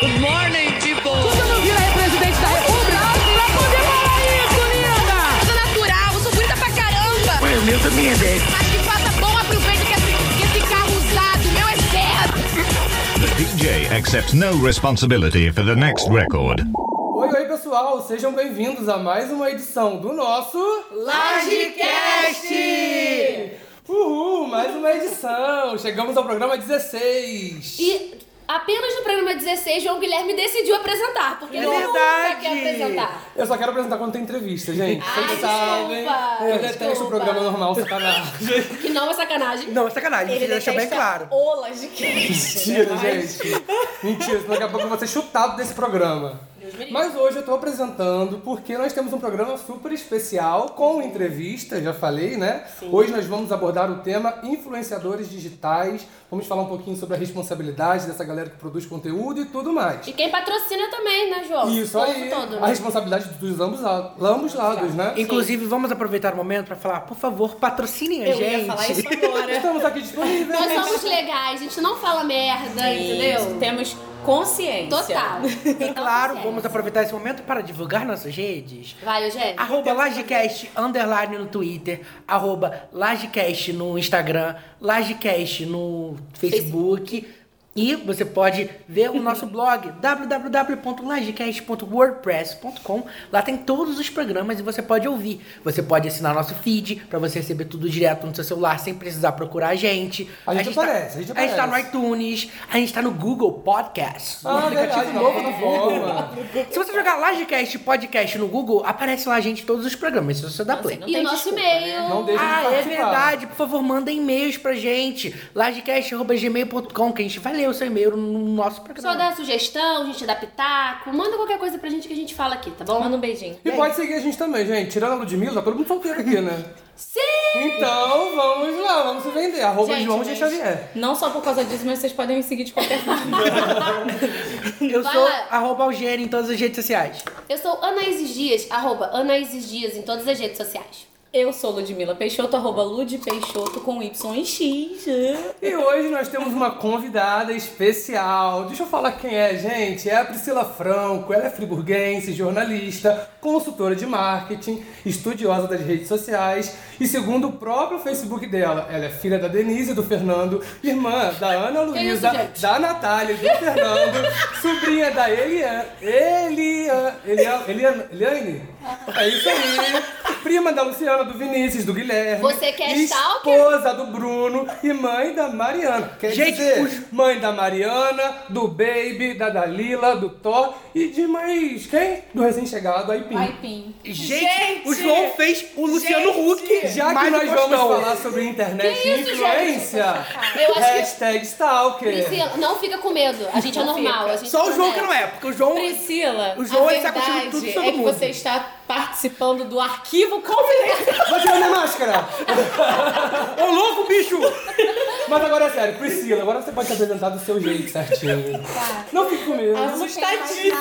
Good morning, people! Você não vira aí presidente da república? Pra poder falar isso, linda! sou natural, eu sou bonita pra caramba. Ué, o meu também é 10. Mas que faça bom aproveito que esse, que esse carro usado, meu é zero. The DJ accepts no responsibility for the next record. Oi, oi, pessoal, sejam bem-vindos a mais uma edição do nosso Lagecast! Uhul, mais uma edição. Chegamos ao programa 16. E apenas no programa 16, João Guilherme decidiu apresentar, porque É ele nunca verdade. quer apresentar. Eu só quero apresentar quando tem entrevista, gente. Ai, Vocês sabem. desculpa, Eu detesto o programa normal, sacanagem. Que não é sacanagem. Não, é sacanagem, Ele deixa bem claro. Olas de queijo. Mentira, gente. Mentira, daqui a pouco eu vou ser chutado desse programa. Mas hoje eu tô apresentando porque nós temos um programa super especial com entrevista, já falei, né? Hoje nós vamos abordar o tema influenciadores digitais. Vamos falar um pouquinho sobre a responsabilidade dessa galera que produz conteúdo e tudo mais. E quem patrocina também, né, João? Isso aí, todo, a né? responsabilidade dos ambos, ambos lados, né? Inclusive, vamos aproveitar o momento pra falar, por favor, patrocinem a Eu gente. ia falar isso agora. Estamos aqui disponíveis. Nós somos legais, a gente não fala merda, Isso, entendeu? Temos consciência. Total. E claro, vamos aproveitar esse momento para divulgar nossas redes. Vai, Eugênio. Arroba Lagecast, underline no Twitter, arroba Lagecast no Instagram, Lagecast no Facebook. E você pode ver o nosso blog www.lagecast.wordpress.com. Lá tem todos os programas e você pode ouvir. Você pode assinar nosso feed para você receber tudo direto no seu celular sem precisar procurar a gente. A gente tá- aparece, a gente A gente tá no aparece. iTunes, a gente tá no Google Podcast, no Ah, aplicativo verdade, novo do é. Google. Se você jogar Lagecast Podcast no Google, aparece lá a gente todos os programas, se você dá play. Não E tem o nosso desculpa, e-mail. Não deixa de Ah, é participar. verdade. Por favor, manda e-mails pra gente. Lagecast.gmail.com, que a gente vai ler o seu e-mail no nosso programa. Só dá sugestão, a gente dá pitaco. Manda qualquer coisa pra gente que a gente fala aqui, tá bom? Manda um beijinho. E pode seguir a gente também, gente. Tirando a Ludmilla, tá todo mundo solteiro aqui, né? Sim! Então, vamos lá, vamos se vender. Arroba Gente, João G. Xavier. Não só por causa disso, mas vocês podem me seguir de qualquer forma. Eu Vai sou lá. arroba Algene em todas as redes sociais. Eu sou Anaíses Dias, arroba Anaíses Dias em todas as redes sociais. Eu sou Ludmila Peixoto, arroba Lud Peixoto com Y e X. E hoje nós temos uma convidada especial. Deixa eu falar quem é, gente. É a Priscila Franco. Ela é friburguense, jornalista, consultora de marketing, estudiosa das redes sociais. E segundo o próprio Facebook dela, ela é filha da Denise e do Fernando, irmã da Ana Luísa, da Natália e do Fernando, sobrinha da Eliane. Eliane. Eliane. Eliane. É isso aí. Prima da Luciana, do Vinícius, do Guilherme. Você que é stalker? Esposa do Bruno e mãe da Mariana. Quer Gente, dizer, os- mãe da Mariana, do Baby, da Dalila, do Thor e de mais quem? Do recém-chegado Aipim. Aipim. Gente, o João fez o Luciano Huck. Já que mais nós um vamos postão. falar sobre internet Que e isso, influência, Eu acho que- hashtag stalker. Priscila, não fica com medo. A gente é Não normal. fica. A gente Só o João que é. não é, porque o João... Priscila, O João, a ele tá curtindo verdade tudo todo é que mundo. você está participando do arquivo confidencial. Vai tirar minha máscara! Ô, louco, bicho! Mas agora é sério, Priscila, agora você pode se apresentar do seu jeito certinho. Não fique com medo. Assustadíssimo.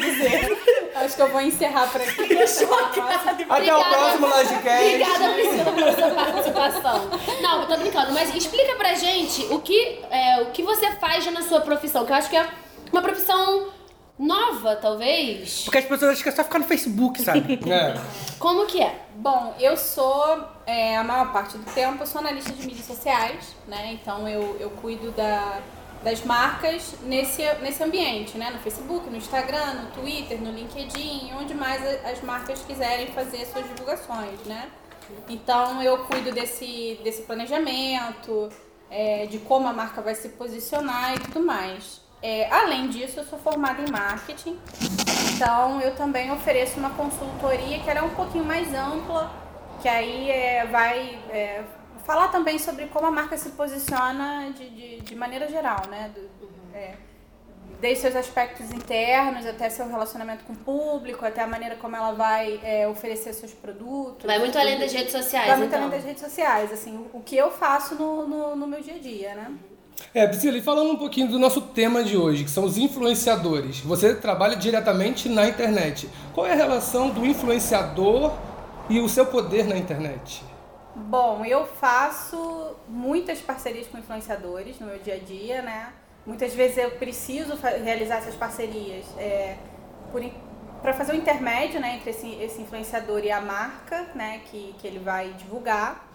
dizer. Acho que eu vou encerrar por aqui. Tô chocada. Até o próximo Lodcast. Obrigada, Priscila, pela sua participação. Não, eu tô brincando, mas explica pra gente o que, é, o que você faz na sua profissão, que eu acho que é uma profissão nova, talvez. Porque as pessoas acham que é só ficar no Facebook, sabe? É. Como que é? Bom, eu sou, é, a maior parte do tempo, eu sou analista de mídias sociais, né? Então eu, eu cuido da, das marcas nesse, nesse ambiente, né? No Facebook, no Instagram, no Twitter, no LinkedIn, onde mais as marcas quiserem fazer suas divulgações, né? Então eu cuido desse, desse planejamento, é, de como a marca vai se posicionar e tudo mais. É, além disso, eu sou formada em marketing, então eu também ofereço uma consultoria que ela é um pouquinho mais ampla, que aí é, vai é, falar também sobre como a marca se posiciona de, de, de maneira geral, né? Do- do- é, desde seus aspectos internos até seu relacionamento com o público, até a maneira como ela vai é, oferecer seus produtos. Vai muito além das redes sociais, Vai muito então. além das redes sociais, assim, o, o que eu faço no, no, no meu dia a dia, né? É, Priscila, e falando um pouquinho do nosso tema de hoje, que são os influenciadores. Você trabalha diretamente na internet. Qual é a relação do influenciador e o seu poder na internet? Bom, eu faço muitas parcerias com influenciadores no meu dia a dia, né? muitas vezes eu preciso realizar essas parcerias é, para fazer o intermédio né, entre esse, esse influenciador e a marca né, que, que ele vai divulgar.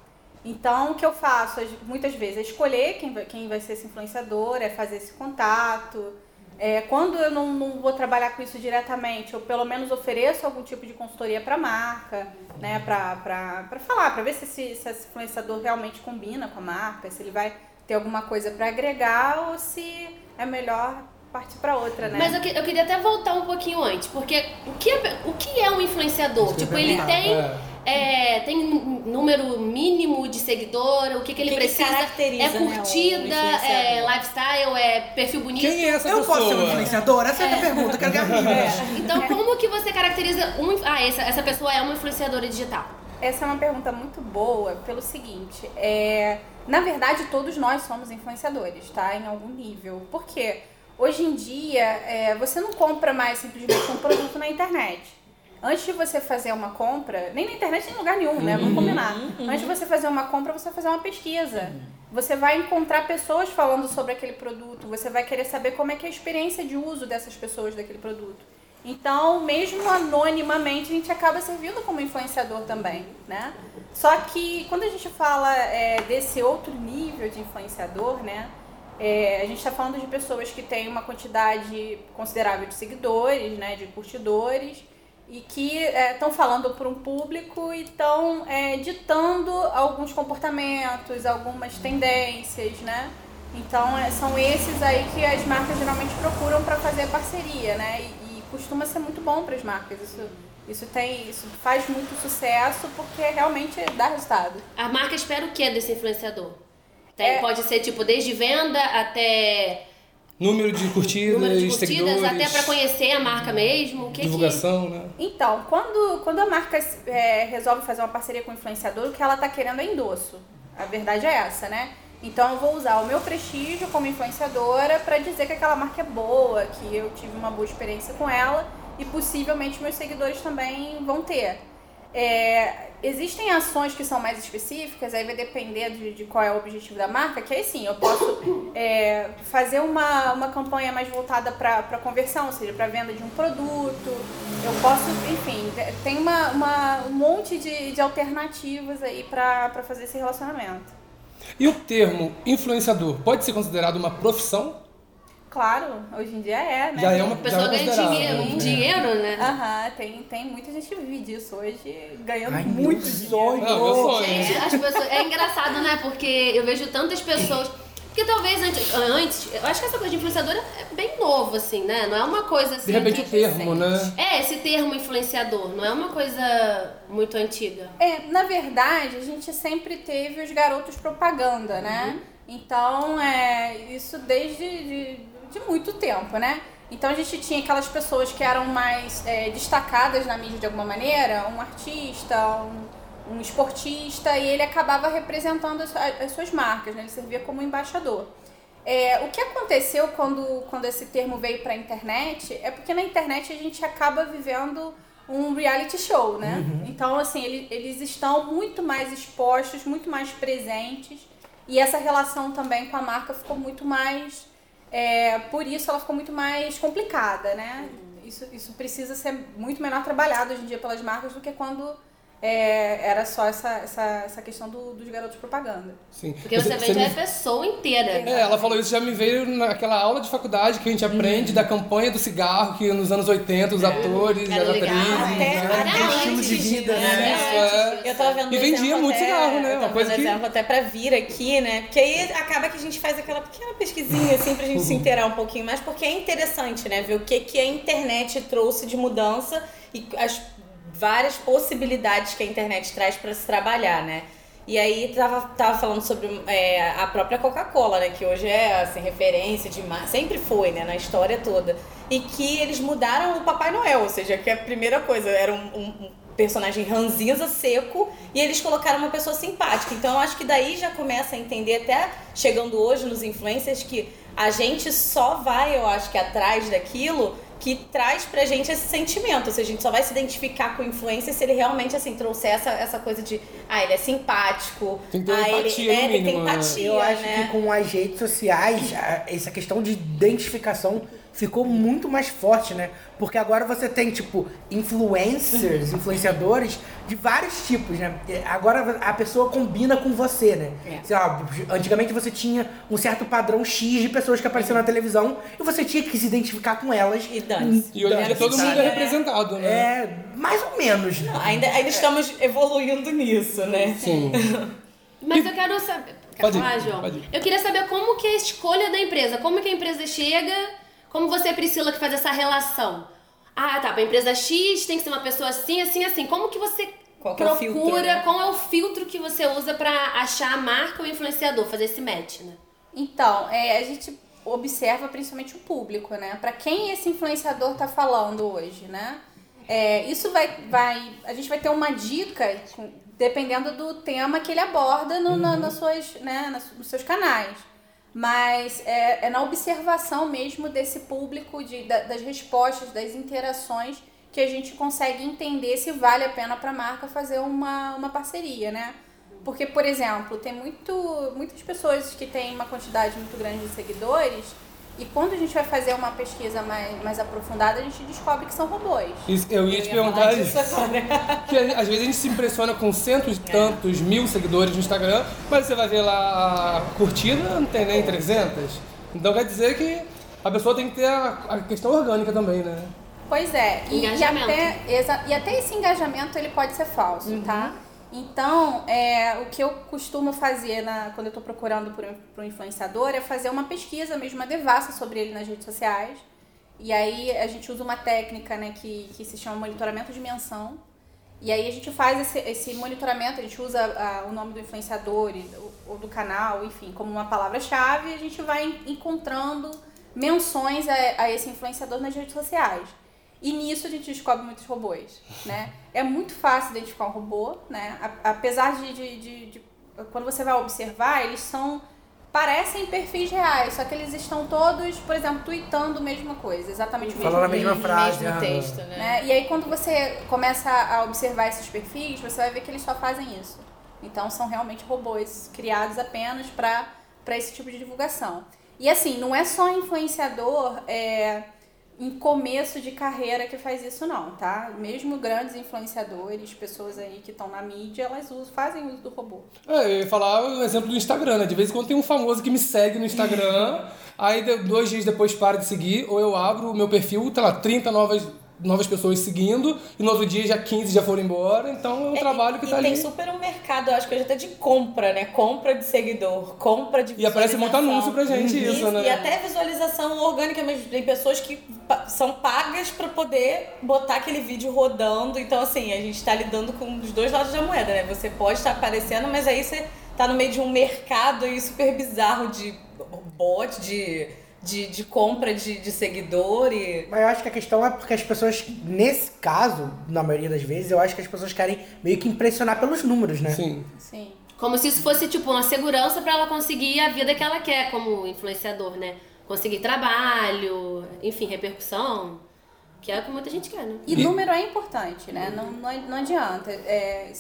Então, o que eu faço as- muitas vezes é escolher quem vai, quem vai ser esse influenciador, é fazer esse contato. É, quando eu não, não vou trabalhar com isso diretamente, eu pelo menos ofereço algum tipo de consultoria para a marca, né, para falar, para ver se se esse influenciador realmente combina com a marca, se ele vai ter alguma coisa para agregar ou se é melhor partir para outra, né? Mas eu, que- eu queria até voltar um pouquinho antes, porque o que é, o que é um influenciador? Isso que Tipo, ele tem, é, tem um número mínimo de seguidor, o que, que ele que que precisa? caracteriza, é né, curtida, é influenciador? lifestyle, é perfil bonito? Quem é essa Eu pessoa? posso ser um influenciador? Essa é a minha pergunta, eu quero ganhar meninas. Então, como que você caracteriza um. Ah, essa, essa pessoa é uma influenciadora digital. Essa é uma pergunta muito boa pelo seguinte, é, na verdade todos nós somos influenciadores, tá? Em algum nível. Por quê? Hoje em dia, é, você não compra mais simplesmente um produto na internet. Antes de você fazer uma compra, nem na internet nem em lugar nenhum, né? Vamos combinar. Antes de você fazer uma compra, você vai fazer uma pesquisa. Você vai encontrar pessoas falando sobre aquele produto, você vai querer saber como é que é a experiência de uso dessas pessoas daquele produto. Então, mesmo anonimamente, a gente acaba servindo como influenciador também, né? Só que quando a gente fala é, desse outro nível de influenciador, né? É, a gente está falando de pessoas que têm uma quantidade considerável de seguidores, né? De curtidores e que estão falando para um público e estão ditando alguns comportamentos, algumas tendências, né? Então é, são esses aí que as marcas geralmente procuram para fazer parceria, né? E, e costuma ser muito bom para as marcas. Isso, isso tem, isso faz muito sucesso porque realmente dá resultado. A marca espera o que desse influenciador? Tem- É- Pode ser, tipo, desde venda até Número de curtidas, número de curtidas, seguidores, até pra conhecer a marca mesmo. O que que... divulgação, né? Então, quando, quando a marca é, resolve fazer uma parceria com o influenciador, o que ela está querendo é endosso. A verdade é essa, né? Então eu vou usar o meu prestígio como influenciadora para dizer que aquela marca é boa, que eu tive uma boa experiência com ela e possivelmente meus seguidores também vão ter. É, existem ações que são mais específicas, aí vai depender de, de qual é o objetivo da marca, que aí sim, eu posso é, fazer uma, uma campanha mais voltada para conversão, ou seja, para venda de um produto. Eu posso, enfim, tem uma, uma, um monte de, de alternativas aí para fazer esse relacionamento. E o termo influenciador pode ser considerado uma profissão? Claro, hoje em dia é, né? Já é uma O pessoal já é ganha considerado, dinheiro, né? dinheiro, né? Aham, tem, tem muita gente que vive disso hoje, ganhando Ai, muito sonho. Não, sonho. Gente, as pessoas. É engraçado, né? Porque eu vejo tantas pessoas. Porque talvez antes, antes. Eu acho que essa coisa de influenciadora é bem novo, assim, né? Não é uma coisa assim. De repente o termo, né? É, esse termo influenciador, não é uma coisa muito antiga. É, na verdade, a gente sempre teve os garotos propaganda, né? Então, é isso desde de, de muito tempo, né? Então a gente tinha aquelas pessoas que eram mais é, destacadas na mídia de alguma maneira, um artista, um, um esportista, e ele acabava representando as, as suas marcas, né? Ele servia como embaixador. É, o que aconteceu quando, quando esse termo veio para a internet é porque na internet a gente acaba vivendo um reality show, né? Então, assim, ele- eles estão muito mais expostos, muito mais presentes, e essa relação também com a marca ficou muito mais. É, por isso ela ficou muito mais complicada, né? Isso, isso precisa ser muito melhor trabalhado hoje em dia pelas marcas do que quando é, era só essa, essa, essa questão do- dos garotos propaganda. Sim. Porque você vende me- a pessoa inteira. É, ela falou isso, já me veio naquela aula de faculdade que a gente aprende da campanha do cigarro, que nos anos 80 os atores, Era as atrizes, Até- né? Até Aquele antes estilo de vida, né? né? Isso, Até é. Eu tava vendo E um vendia muito até- cigarro, né? Uma coisa que- exemplo até pra vir aqui, né? Porque aí acaba que a gente faz aquela pequena pesquisinha, assim, pra gente se inteirar um pouquinho mais, porque é interessante, né? Ver o que, que a internet trouxe de mudança e as várias possibilidades que a internet traz pra se trabalhar, né? E aí tava, tava falando sobre é, a própria Coca-Cola, né? Que hoje é assim, referência de sempre foi, né? Na história toda. E que eles mudaram o Papai Noel, ou seja, que a primeira coisa era um- um personagem ranzinza, seco, e eles colocaram uma pessoa simpática. Então eu acho que daí já começa a entender, até chegando hoje nos influencers, que a gente só vai, eu acho que atrás daquilo que traz pra gente esse sentimento. Ou seja, a gente só vai se identificar com o influencer se ele realmente, assim, trouxer essa, essa coisa de, ah, ele é simpático. Tem que ter ah, empatia, ele, no né, tem que ter mínimo, né? empatia, Eu acho né? que com as redes sociais, essa questão de identificação ficou muito mais forte, né? Porque agora você tem, tipo, influencers, influenciadores de vários tipos, né? Agora a pessoa combina com você, né? É. Sei lá, antigamente você tinha um certo padrão X de pessoas que apareciam na televisão e você tinha que se identificar com elas. E dane-se. E hoje em dia todo mundo é representado, né? É, mais ou menos, né? Ainda, ainda estamos evoluindo nisso, né? Sim. Mas eu quero saber. Quer Pode ir, João? pode ir. Eu queria saber como que é a escolha da empresa. Como que a empresa chega. Como você, Priscila, que faz essa relação? Ah, tá. A empresa X tem que ser uma pessoa assim, assim, assim. Como que você Qual que é o procura? filtro, né? Qual é o filtro que você usa pra achar a marca ou influenciador? Fazer esse match, né? Então, é, a gente observa principalmente o público, né? Para quem esse influenciador tá falando hoje, né? É, isso vai, vai, a gente vai ter uma dica dependendo do tema que ele aborda no, na- nas suas, né, nas- nos seus canais. Mas é, é na observação mesmo desse público, de, da- das respostas, das interações, que a gente consegue entender se vale a pena para a marca fazer uma, uma parceria, né? Porque, por exemplo, tem muito, muitas pessoas que têm uma quantidade muito grande de seguidores e quando a gente vai fazer uma pesquisa mais, mais aprofundada, a gente descobre que são robôs. Isso, eu ia te perguntar isso. Que às vezes a gente se impressiona com centos e tantos mil seguidores no Instagram, mas você vai ver lá a curtida, não tem nem 300. Então quer dizer que a pessoa tem que ter a, a questão orgânica também, né? Pois é, e, e até, exa- e até esse engajamento ele pode ser falso, tá? Então, é, o que eu costumo fazer na, quando eu estou procurando por um, por um influenciador é fazer uma pesquisa mesmo, uma devassa sobre ele nas redes sociais. E aí a gente usa uma técnica né, que, que se chama monitoramento de menção. E aí a gente faz esse, esse monitoramento, a gente usa ah, o nome do influenciador e- ou, do canal, enfim, como uma palavra-chave e a gente vai en- encontrando menções a, a esse influenciador nas redes sociais. E nisso a gente descobre muitos robôs, né? É muito fácil identificar um robô, né? A- Apesar de, de, de- de- Quando você vai observar, eles são... Parecem perfis reais, só que eles estão todos, por exemplo, tweetando a mesma coisa, exatamente o mesmo Falando a mesma frase. mesmo texto, né? né? E aí quando você começa a observar esses perfis, você vai ver que eles só fazem isso. Então são realmente robôs criados apenas para esse tipo de divulgação. E assim, não é só influenciador é, em começo de carreira que faz isso não, tá? Mesmo grandes influenciadores, pessoas aí que estão na mídia, elas usam, fazem uso do robô. É, eu ia falar o exemplo do Instagram, né? De vez em quando tem um famoso que me segue no Instagram, aí dois dias depois para de seguir, ou eu abro o meu perfil, tá lá, 30 novas, novas pessoas seguindo, e no outro dia já 15 já foram embora, então é um trabalho que e tá tem ali. super um mercado, acho que hoje até de compra, né? Compra de seguidor, compra de E aparece muito anúncio pra gente isso, né? E até visualização orgânica mesmo. Tem pessoas que são pagas pra poder botar aquele vídeo rodando. Então, assim, a gente tá lidando com os dois lados da moeda, né? Você pode estar aparecendo, mas aí você tá no meio de um mercado aí super bizarro de bot, de, de, de compra de, de seguidor e... Mas eu acho que a questão é porque as pessoas, nesse caso, na maioria das vezes, eu acho que as pessoas querem meio que impressionar pelos números, né? Sim. Sim. Como se isso fosse, tipo, uma segurança pra ela conseguir a vida que ela quer como influenciador, né? Conseguir trabalho, enfim, repercussão. Que é o que muita gente quer, né? E, E- número é importante, né? Não, não, não adianta. É,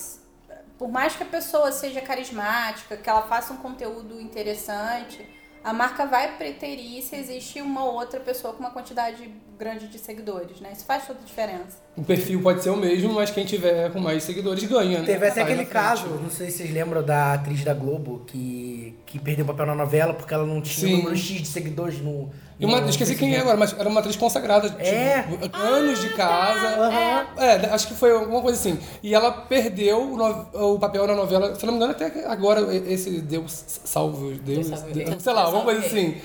por mais que a pessoa seja carismática, que ela faça um conteúdo interessante, a marca vai preterir se existe uma outra pessoa com uma quantidade grande de seguidores, né? Isso faz toda a diferença. O perfil pode ser o mesmo, mas quem tiver com mais seguidores ganha, né? Teve até aquele caso, não sei se vocês lembram da atriz da Globo que, que perdeu papel na novela porque ela não tinha Sim. um número X de seguidores no. E uma, no esqueci quem é agora, mas era uma atriz consagrada. tipo, É. anos de casa. Aham. É, acho que foi alguma coisa assim. E ela perdeu o, no- o papel na novela, se não me engano, até que agora esse Deus salve os Deus, Deus salve Deus- sei lá, alguma coisa assim.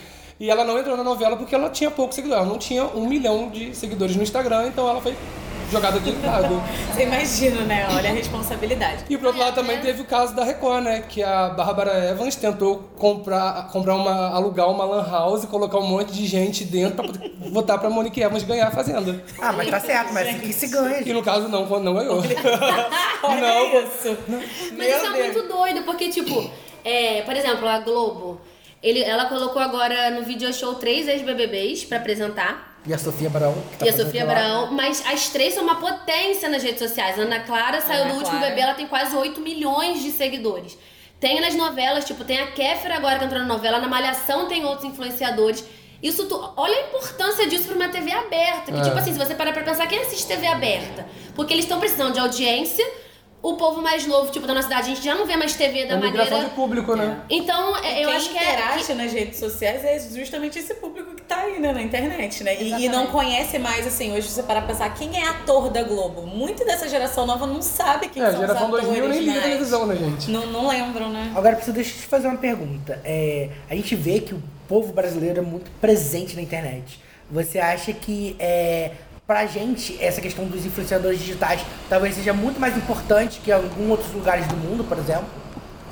E ela não entrou na novela porque ela tinha pouco seguidor. Ela não tinha um milhão de seguidores no Instagram, então ela foi jogada de lado. Você imagina, né? Olha a responsabilidade. E por outro lado também teve o caso da Record, né? Que a Bárbara Evans tentou comprar, comprar uma, alugar uma lan house e colocar um monte de gente dentro pra poder votar pra Monique Evans ganhar a Fazenda. Ah, mas tá certo, mas que se ganha. E no caso não, quando não ganhou. Olha Não. isso. Mas isso é muito doido, porque, tipo, é, por exemplo, a Globo. Ele, ela colocou agora no video show três ex-BBBs pra apresentar. E a Sofia Barão. que tá e a Sofia. Abraão, mas as três são uma potência nas redes sociais. A Ana Clara saiu Ana do último Clara. bebê, ela tem quase 8 milhões de seguidores. Tem nas novelas, tipo, tem a Kéfera agora que entrou na novela, na Malhação tem outros influenciadores. Isso tu, olha a importância disso pra uma TV aberta. Que, É. tipo assim, se você parar pra pensar, quem assiste TV aberta? Porque eles estão precisando de audiência. O povo mais novo, tipo, da nossa cidade, a gente já não vê mais TV da É maneira. de público, né? Então, é, eu Quem acho que é. interage nas redes sociais é justamente esse público que tá aí, né, na internet, né? E, e não conhece mais, assim, hoje você parar pra pensar quem é ator da Globo. Muito dessa geração nova não sabe quem É, são geração os atores 2000 nem liga mais. televisão, né, gente? Não, não lembram, né? Agora, preciso deixa eu te fazer uma pergunta. É, a gente vê que o povo brasileiro é muito presente na internet. Você acha que é, pra gente essa questão dos influenciadores digitais talvez seja muito mais importante que em alguns outros lugares do mundo, por exemplo?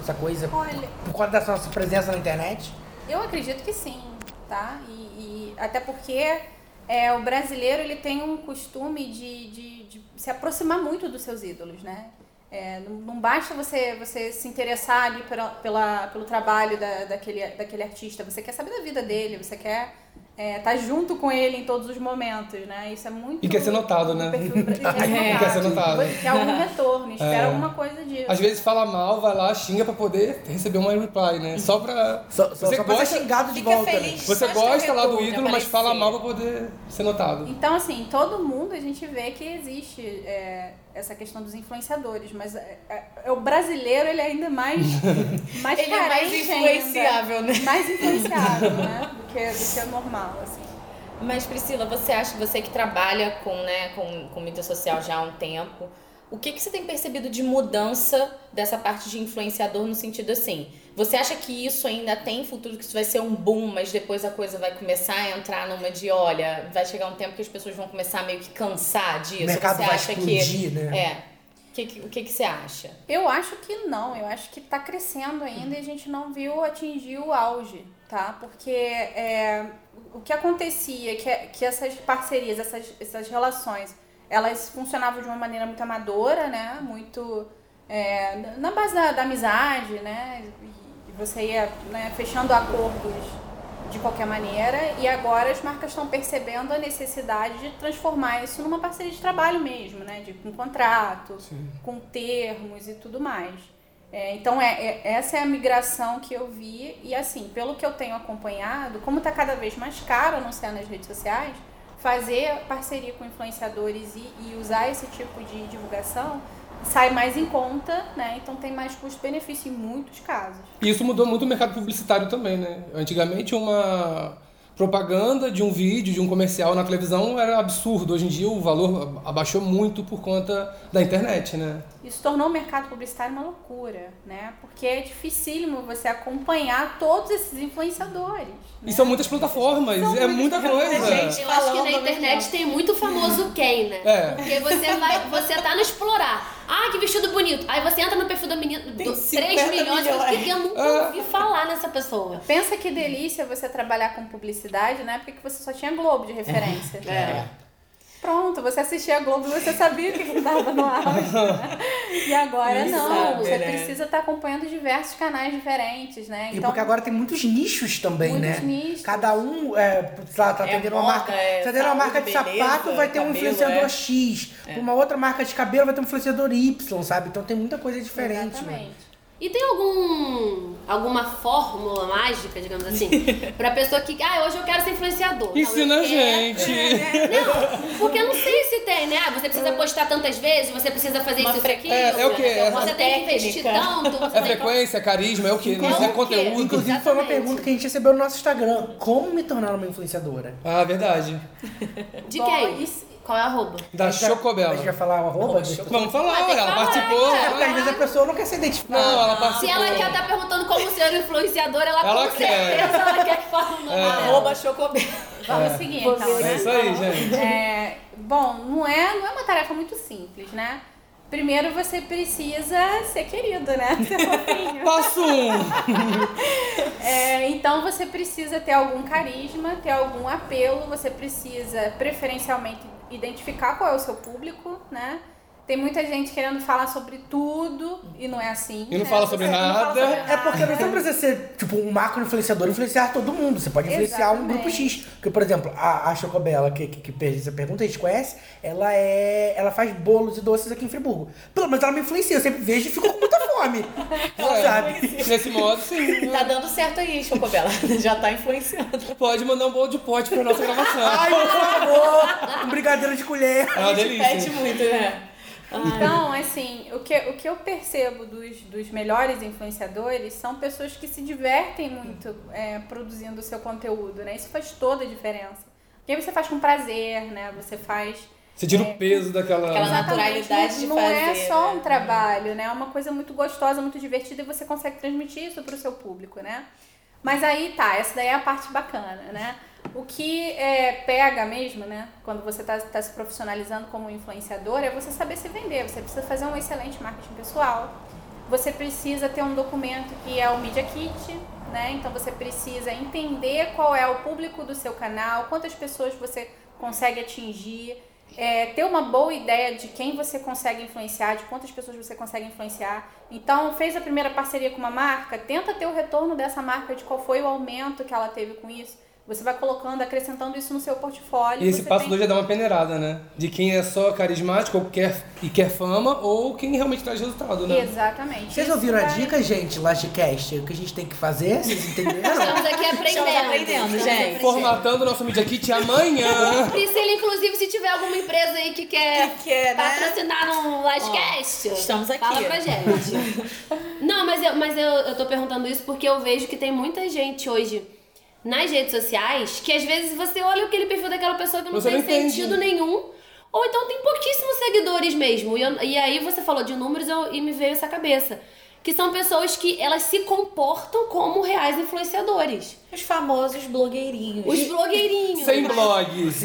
Essa coisa, Olha, por conta da nossa presença na internet? Eu acredito que sim, tá? E até porque é, o brasileiro ele tem um costume de, de, de se aproximar muito dos seus ídolos, né? É, não, basta você, você se interessar ali pela, pela, pelo trabalho da, daquele, daquele artista, você quer saber da vida dele, você quer estar junto com ele em todos os momentos, né? Isso é muito. E quer ser notado, né? e E quer ser notado. Quer algum retorno, espera É. alguma coisa disso. Às vezes fala mal, vai lá, xinga pra poder receber uma reply, né? Só pra. Só, só, você só pra ser gosta, xingado de Fica volta. né? feliz. você gosta lá do ídolo, mas fala mal pra poder ser notado. Então, assim, todo mundo a gente vê que existe é, essa questão dos influenciadores, mas é, é- é o brasileiro ele é ainda mais, mais Ele é mais influenciável, ainda, né? Mais influenciável, né? Do que, do que o normal, assim. Mas Priscila, você acha, você que trabalha com, né, com, com mídia social já há um tempo, o que, que você tem percebido de mudança dessa parte de influenciador no sentido assim? Você acha que isso ainda tem futuro, que isso vai ser um boom, mas depois a coisa vai começar a entrar numa de, olha, vai chegar um tempo que as pessoas vão começar a meio que cansar disso? O mercado você vai acha explodir, que né? É. O que, que- que, que você acha? Eu acho que não, eu acho que tá crescendo ainda e a gente não viu atingir o auge, tá? Porque é, o que acontecia, que, que essas parcerias, essas, essas relações, elas funcionavam de uma maneira muito amadora, né? Muito é, na base da, da amizade, né? Você ia né, fechando acordos de qualquer maneira e agora as marcas estão percebendo a necessidade de transformar isso numa parceria de trabalho mesmo, né? De, com contrato, com termos e tudo mais. É, então, é, é- essa é a migração que eu vi. E, assim, pelo que eu tenho acompanhado, como está cada vez mais caro anunciar nas redes sociais, fazer parceria com influenciadores e, e usar esse tipo de divulgação sai mais em conta, né? Então, tem mais custo-benefício em muitos casos. E isso mudou muito o mercado publicitário também, né? Antigamente uma propaganda de um vídeo, de um comercial na televisão era absurdo. Hoje em dia o valor abaixou muito por conta da internet, né? Isso tornou o mercado publicitário uma loucura, né? Porque é dificílimo você acompanhar todos esses influenciadores. E são muitas plataformas, São é muitas muita coisa. gente. Eu acho que na internet tem muito famoso quem, né? É. Porque você vai, você tá no explorar. Ah, que vestido bonito. Aí você entra no perfil do menino, Tem do 50 3 milhões, milhões. que eu nunca Ah. ouvi falar nessa pessoa. Pensa que delícia você trabalhar com publicidade na época que você só tinha Globo de referência. É. Pronto, você assistia a Globo e você sabia o que estava no ar. né? E agora Não não, sabe, você né? precisa estar acompanhando diversos canais diferentes, né? E porque agora tem muitos nichos também, Muitos né? nichos. Cada um, é, tá É atendendo uma moda, marca. é tá atendendo uma marca de saúde, sapato, beleza, vai ter um cabelo, influenciador é. X. Pra uma outra marca de cabelo vai ter um influenciador Y, sabe? Então tem muita coisa diferente. Né? E tem algum alguma fórmula mágica, digamos assim, pra pessoa que, ah, hoje eu quero ser influenciador. Não, Ensina eu a quero- gente. Não, porque eu não sei se tem, né? Ah, Você precisa postar tantas vezes, você precisa fazer Uma isso, isso, aquilo. É, é o quê? É Você tem que investir tanto. Você É frequência, é carisma, é o quê? Não Como é quê? conteúdo. Inclusive foi uma pergunta que a gente recebeu no nosso Instagram. Como me tornar uma influenciadora? Ah, verdade. De quem? Qual é a arroba? Da Chocobela. A gente vai falar o arroba? Vamos falar, que ela participou. É, porque às vezes a pessoa não quer ser identificada. Não, ela Se participou. ela quer estar perguntando como ser um influenciador, ela, Ela com quer. certeza ela quer que fale o nome dela. Arroba Chocobel. Vamos seguir então, É né? isso aí, gente. É, bom, não é, não é uma tarefa muito simples, né? Primeiro você precisa ser querido, né? Ser fofinho. Passo um. É, então você precisa ter algum carisma, ter algum apelo, você precisa preferencialmente identificar qual é o seu público, né? Tem muita gente querendo falar sobre tudo e não é assim. E não né? fala sobre não fala nada. sobre É porque você não precisa ser, tipo, um macro influenciador, influenciar todo mundo. Você pode influenciar um grupo Exatamente. X. Porque, por exemplo, a, a Chocobela, que, que, que fez essa pergunta, a gente conhece, ela é. Ela faz bolos e doces aqui em Friburgo. Pelo menos ela me influencia, eu sempre vejo e fico com muita fome. É, sabe? Nesse modo, sim. Tá dando certo aí, Chocobela. Já tá influenciando. Pode mandar um bolo de pote pra nossa gravação. Ai, por favor! Um brigadeiro de colher. É uma Pede delícia. muito, né? Então, assim, o que, o que eu percebo dos, dos melhores influenciadores são pessoas que se divertem muito é, produzindo o seu conteúdo, né? Isso faz toda a diferença. Porque aí você faz com prazer, né? Você faz. Você tira o peso daquela. Aquela naturalidade de não, não é fazer, só né? um trabalho, né? É uma coisa muito gostosa, muito divertida e você consegue transmitir isso pro seu público, né? Mas aí tá, essa daí é a parte bacana, né? O que é, pega mesmo, né? Quando você tá, tá se profissionalizando como influenciador, é você saber se vender. Você precisa fazer um excelente marketing pessoal. Você precisa ter um documento que é o Media Kit, né? Então você precisa entender qual é o público do seu canal, quantas pessoas você consegue atingir, é, ter uma boa ideia de quem você consegue influenciar, de quantas pessoas você consegue influenciar. Então, fez a primeira parceria com uma marca, tenta ter o retorno dessa marca, de qual foi o aumento que ela teve com isso. Você vai colocando, acrescentando isso no seu portfólio. E esse você passo tem- dois já dá uma peneirada, né? De quem é só carismático ou quer, e quer fama, ou quem realmente traz resultado, né? Exatamente. Vocês Isso ouviram a vai- dica, gente, Lastcast? O que a gente tem que fazer? Vocês entenderam? Estamos aqui aprendendo. Estamos aprendendo, gente. Formatando o nosso Media Kit amanhã. Priscila, inclusive, se tiver alguma empresa aí que quer Que quer, né? patrocinar um livecast, estamos aqui. fala pra gente. Não, mas, eu, mas eu, eu tô perguntando isso porque eu vejo que tem muita gente hoje nas redes sociais que às vezes você olha aquele perfil daquela pessoa que não Você tem não sentido nenhum. Ou então tem pouquíssimos seguidores mesmo. E, eu- e aí você falou de números eu- e me veio essa cabeça. Que são pessoas que elas se comportam como reais influenciadores. Os famosos blogueirinhos. Os blogueirinhos. Sem blogs.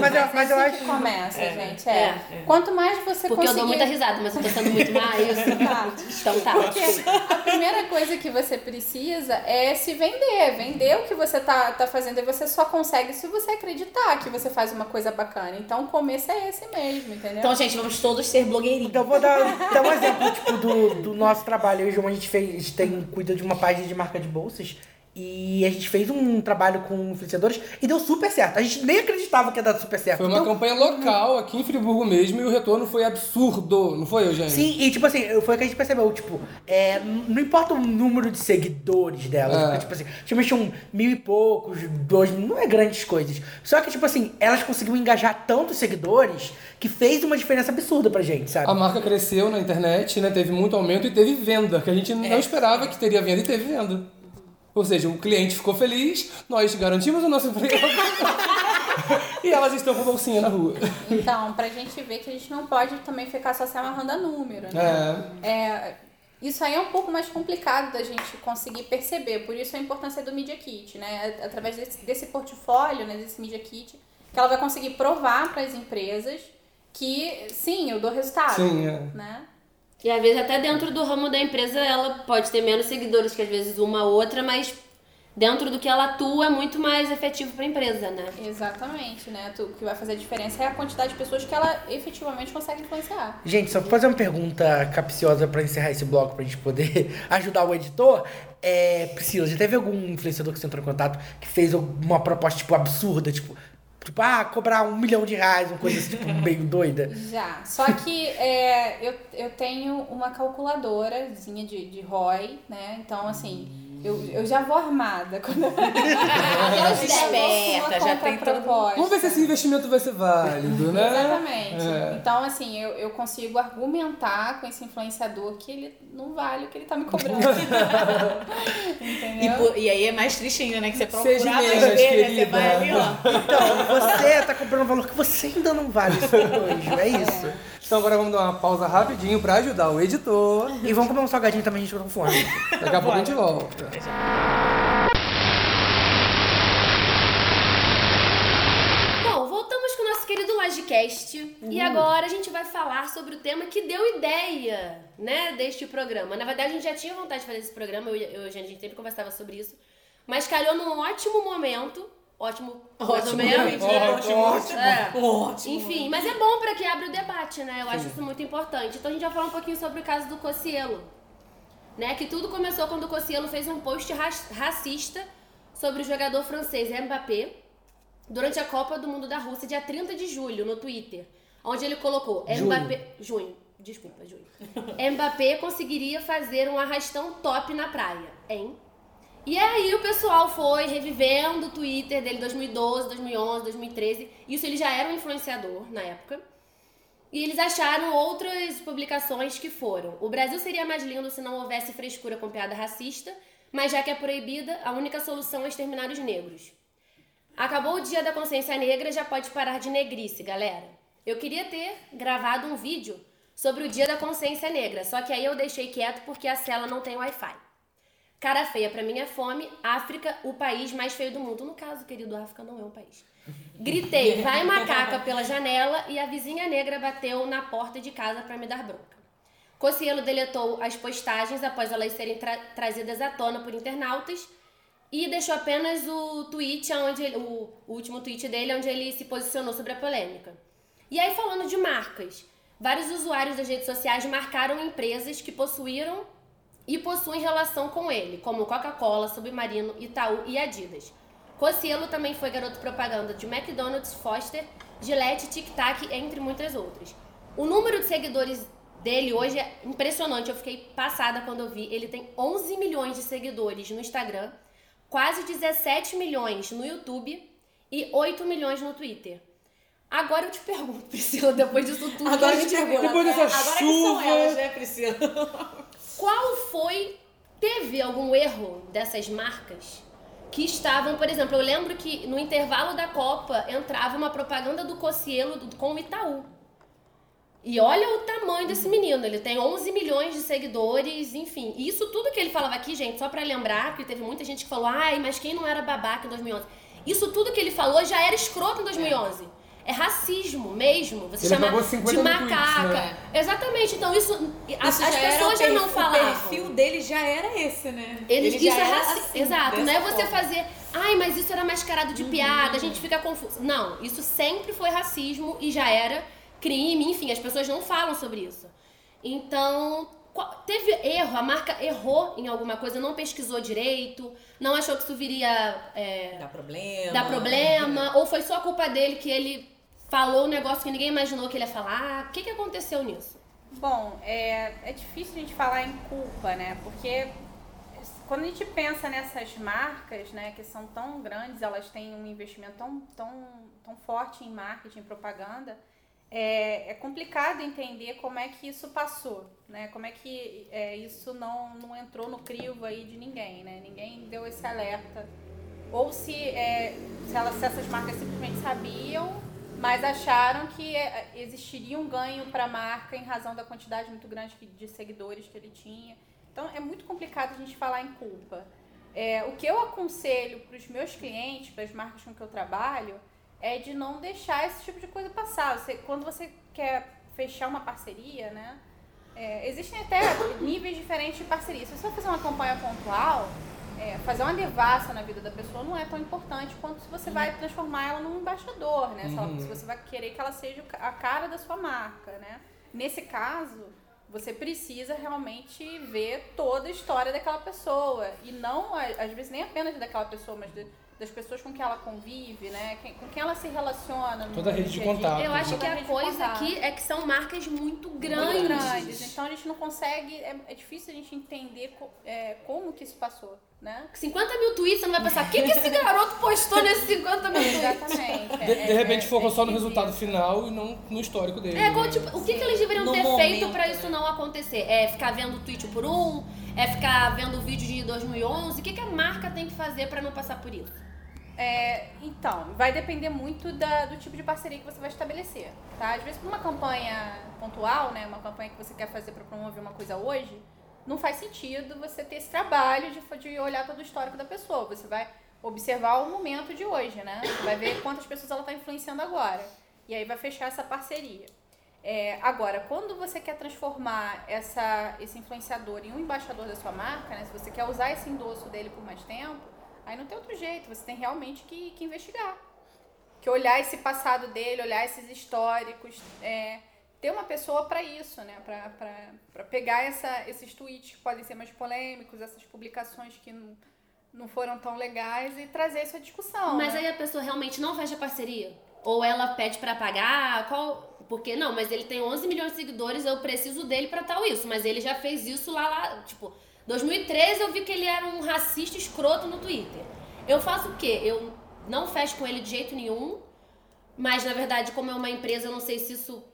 Mas eu, mas eu Assim acho. que começa, gente. é, É. é. Quanto mais você Porque eu conseguir... dou muita risada, mas eu tô sendo muito mais. Tá. Então tá. Porque a primeira coisa que você precisa é se vender, vender o que você tá, tá fazendo. E você só consegue se você acreditar que você faz uma coisa bacana. Então o começo é esse mesmo, entendeu? Então, gente, vamos todos ser blogueirinhos. Então eu vou dar, dar um exemplo, tipo, do, do nosso trabalho. E João, a gente fez, a gente tem, cuida de uma página de marca de bolsas. E a gente fez um trabalho com influenciadores e deu super certo. A gente nem acreditava que ia dar super certo. Foi uma campanha local aqui em Friburgo mesmo e o retorno foi absurdo, não foi, Eugênio? Sim, e tipo assim, foi o que a gente percebeu, tipo, é, não importa o número de seguidores delas, É. porque, tipo assim, tinha tinham mil e poucos, dois, não é grandes coisas. Só que, tipo assim, elas conseguiram engajar tantos seguidores que fez uma diferença absurda pra gente, sabe? A marca cresceu na internet, né? Teve muito aumento e teve venda, que a gente não esperava que teria venda e teve venda. Ou seja, o cliente ficou feliz, nós garantimos o nosso emprego. e elas estão com bolsinha na rua. Então, pra gente ver que a gente não pode também ficar só se amarrando a número, né? É. É, isso aí é um pouco mais complicado da gente conseguir perceber, por isso a importância do Media Kit, né? Através desse, desse portfólio, né, desse Media Kit, que ela vai conseguir provar para as empresas que sim, eu dou resultado, Sim, é. né? E às vezes até dentro do ramo da empresa ela pode ter menos seguidores que às vezes uma ou outra, mas dentro do que ela atua é muito mais efetivo pra empresa, né? Exatamente, né? O que vai fazer a diferença é a quantidade de pessoas que ela efetivamente consegue influenciar. Gente, só pra fazer uma pergunta capciosa pra encerrar esse bloco pra gente poder ajudar o editor. É, Priscila, já teve algum influenciador que você entrou em contato que fez uma proposta, tipo, absurda, tipo, tipo, ah, cobrar um milhão de reais, uma coisa assim, tipo, meio doida? Já. Só que é, eu, eu tenho uma calculadorazinha de, de ROI, né? Então, assim, eu, eu já vou armada. Quando eu Esperta, já tem todo- proposta. Vamos ver se esse investimento vai ser válido, né? Exatamente. É. Então, assim, eu, eu consigo argumentar com esse influenciador que ele não vale o que ele tá me cobrando. E, Entendeu? por- e aí é mais tristinho, né? Que você procura Seja mais menos, né? Você vai ali, ó. Então, você tá comprando um valor que você ainda não vale, isso é nojo, é isso. Então agora vamos dar uma pausa rapidinho pra ajudar o editor. E vamos comer um salgadinho também, a gente tá com fome. Daqui a pouco a gente volta. Bom, voltamos com o nosso querido Lagecast. E agora a gente vai falar sobre o tema que deu ideia, né, deste programa. Na verdade, a gente já tinha vontade de fazer esse programa, eu, e- eu, a gente sempre conversava sobre isso. Mas calhou num ótimo momento, Ótimo. Ótimo, menos. realmente, É. ótimo, ótimo. É. Ótimo. Enfim, mas é bom pra que abre o debate, né? Eu acho isso muito importante. Então a gente vai falar um pouquinho sobre o caso do Cossielo. Né? Que tudo começou quando o Cossielo fez um post ra- racista sobre o jogador francês Mbappé durante a Copa do Mundo da Rússia, dia 30 de julho, no Twitter. Onde ele colocou. Mbappé. Junho. Desculpa, junho. Mbappé conseguiria fazer um arrastão top na praia, hein? E aí o pessoal foi revivendo o Twitter dele 2012, 2011, 2013. Isso ele já era um influenciador na época. E eles acharam outras publicações que foram: O Brasil seria mais lindo se não houvesse frescura com piada racista, mas já que é proibida, a única solução é exterminar os negros. Acabou o dia da consciência negra, já pode parar de negrice, galera. Eu queria ter gravado um vídeo sobre o dia da consciência negra, só que aí eu deixei quieto porque a cela não tem Wi-Fi. Cara feia pra mim é fome, África, o país mais feio do mundo. No caso, querido, África não é um país. Gritei, vai macaca pela janela e a vizinha negra bateu na porta de casa pra me dar bronca. Cossielo deletou as postagens após elas serem tra- trazidas à tona por internautas e deixou apenas o tweet onde ele- o, o último tweet dele onde ele se posicionou sobre a polêmica. E aí falando de marcas, vários usuários das redes sociais marcaram empresas que possuíram e possuem relação com ele, como Coca-Cola, Submarino, Itaú e Adidas. Cossielo também foi garoto propaganda de McDonald's, Foster, Gillette, Tic Tac, entre muitas outras. O número de seguidores dele hoje é impressionante, eu fiquei passada quando eu vi. Ele tem 11 milhões de seguidores no Instagram, quase 17 milhões no YouTube e 8 milhões no Twitter. Agora eu te pergunto, Priscila, depois disso tudo Agora que a a gente gente pergunta. Depois dessa Agora chuva. elas, né, Priscila? Qual foi. Teve algum erro dessas marcas que estavam, por exemplo, eu lembro que no intervalo da Copa entrava uma propaganda do Cossielo do- com o Itaú. E olha o tamanho desse menino, ele tem 11 milhões de seguidores, enfim. E isso tudo que ele falava aqui, gente, só pra lembrar, porque teve muita gente que falou, ai, mas quem não era babaca em 2011? Isso tudo que ele falou já era escroto em 2011. É racismo mesmo. Você Ele chama apagou 50 de mil tweets, macaca. né? Exatamente. Então isso, as, Isso as já pessoas já não falavam. O perfil dele já era esse, né? Ele, já isso é era raci- assim, Exato, não é você forma. fazer, ai, mas isso era mascarado de piada, a gente fica confuso. Não, isso sempre foi racismo e já era crime, enfim, as pessoas não falam sobre isso. Então, teve erro, a marca errou em alguma coisa, não pesquisou direito, não achou que isso viria é, Dá problema. dar problema, ou foi só culpa dele que ele falou um negócio que ninguém imaginou que ele ia falar. O que, que aconteceu nisso? Bom, é, é difícil a gente falar em culpa, né? Porque quando a gente pensa nessas marcas, né, que são tão grandes, elas têm um investimento tão, tão, tão forte em marketing propaganda, é, é complicado entender como é que isso passou, né? Como é que é, isso não, não entrou no crivo aí de ninguém, né? Ninguém deu esse alerta. Ou se, é, se, elas, se essas marcas simplesmente sabiam, mas acharam que é, existiria um ganho para a marca em razão da quantidade muito grande de seguidores que ele tinha. Então é muito complicado a gente falar em culpa. É, o que eu aconselho para os meus clientes, para as marcas com que eu trabalho, é de não deixar esse tipo de coisa passar. Você, quando você quer fechar uma parceria, né? é, existem até níveis diferentes de parceria. Se você fazer uma campanha pontual, é, fazer uma devassa na vida da pessoa não é tão importante quanto se você vai transformar ela num embaixador, né? Se, ela- se você vai querer que ela seja a cara da sua marca, né? Nesse caso, você precisa realmente ver toda a história daquela pessoa e não, às vezes, nem apenas daquela pessoa, mas de- das pessoas com quem ela convive, né? Quem- com quem ela se relaciona. Toda a rede de contato. Eu acho que a coisa aqui é que são marcas muito muito grandes. grandes. Então a gente não consegue, é, é difícil a gente entender co- é, como que isso passou, né? 50 mil tweets, você não vai pensar, o que, que esse garoto postou nesses 50 mil tweets? Exatamente. De, de repente é, focou é só no resultado final e não no histórico dele. É, né? tipo, o que, que eles deveriam No ter momento, feito pra isso não acontecer? É ficar vendo tweet por um? É ficar vendo vídeo de 2011? O que, que a marca tem que fazer pra não passar por isso? É, então, vai depender muito da- do tipo de parceria que você vai estabelecer, tá? Às vezes, para uma campanha pontual, né, uma campanha que você quer fazer para promover uma coisa hoje, não faz sentido você ter esse trabalho de, de olhar todo o histórico da pessoa. Você vai observar o momento de hoje, né? Você vai ver quantas pessoas ela está influenciando agora. E aí vai fechar essa parceria. É, agora, quando você quer transformar essa, esse influenciador em um embaixador da sua marca, né? Se você quer usar esse endosso dele por mais tempo, Aí não tem outro jeito, você tem realmente que, que investigar. Que olhar esse passado dele, olhar esses históricos, é, ter uma pessoa para isso, né? Pra pegar essa, esses tweets que podem ser mais polêmicos, essas publicações que não, não foram tão legais e trazer à discussão. Mas né? aí a pessoa realmente não fecha parceria? Ou ela pede pra pagar? Qual. Porque não, mas ele tem 11 milhões de seguidores, eu preciso dele pra tal isso. Mas ele já fez isso lá, lá. Tipo, 2013 eu vi que ele era um racista escroto no Twitter. Eu faço o quê? Eu não fecho com ele de jeito nenhum. Mas na verdade, como é uma empresa, eu não sei se isso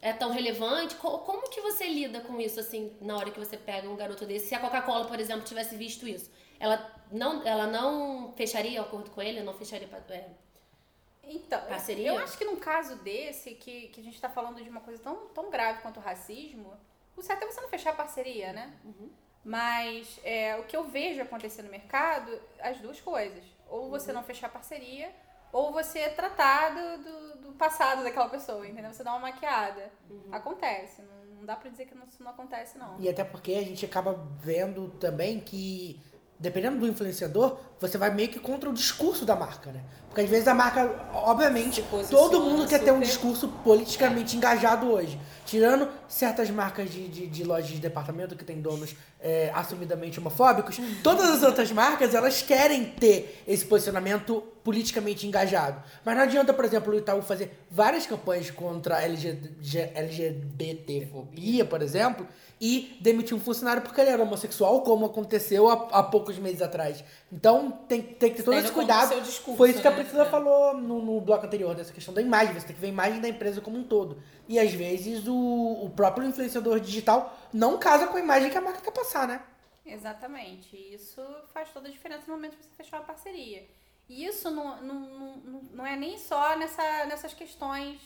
é tão relevante. Co- Como que você lida com isso, assim, na hora que você pega um garoto desse? Se a Coca-Cola, por exemplo, tivesse visto isso, ela não, ela não fecharia acordo com ele? Não fecharia... É, Então, Parceria? eu acho que num caso desse, que, que a gente tá falando de uma coisa tão, tão grave quanto o racismo, o certo é você não fechar a parceria, né? Mas é, o que eu vejo acontecer no mercado, as duas coisas. Ou você não fechar parceria, ou você tratar do, do, do passado daquela pessoa, entendeu? Você dá uma maquiada. Acontece. Não, não dá pra dizer que não, isso não acontece, não. E até porque a gente acaba vendo também que, dependendo do influenciador, você vai meio que contra o discurso da marca, né? Porque às vezes a marca, obviamente, todo mundo quer ter um super- discurso politicamente engajado hoje. Tirando certas marcas de, de, de lojas de departamento que tem donos é, assumidamente homofóbicos, todas as outras marcas, elas querem ter esse posicionamento politicamente engajado. Mas não adianta, por exemplo, o Itaú fazer várias campanhas contra a LG, LGBTfobia, por exemplo, e demitir um funcionário porque ele era homossexual, como aconteceu há, há poucos meses atrás. Então tem, tem que ter todo esse cuidado. discurso, Foi isso que a né? Priscila É. falou no, no bloco anterior, dessa questão da imagem. Você tem que ver a imagem da empresa como um todo. E às vezes o, o próprio influenciador digital não casa com a imagem que a marca quer passar, né? Exatamente. E Isso faz toda a diferença no momento de você fechar uma parceria. E isso não, não, não, não é nem só nessa, nessas questões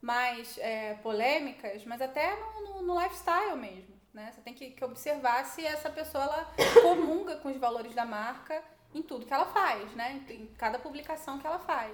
mais é, polêmicas, mas até no, no, no lifestyle mesmo. Né? Você tem que, que observar se essa pessoa ela comunga com os valores da marca em tudo que ela faz, né? em, em cada publicação que ela faz.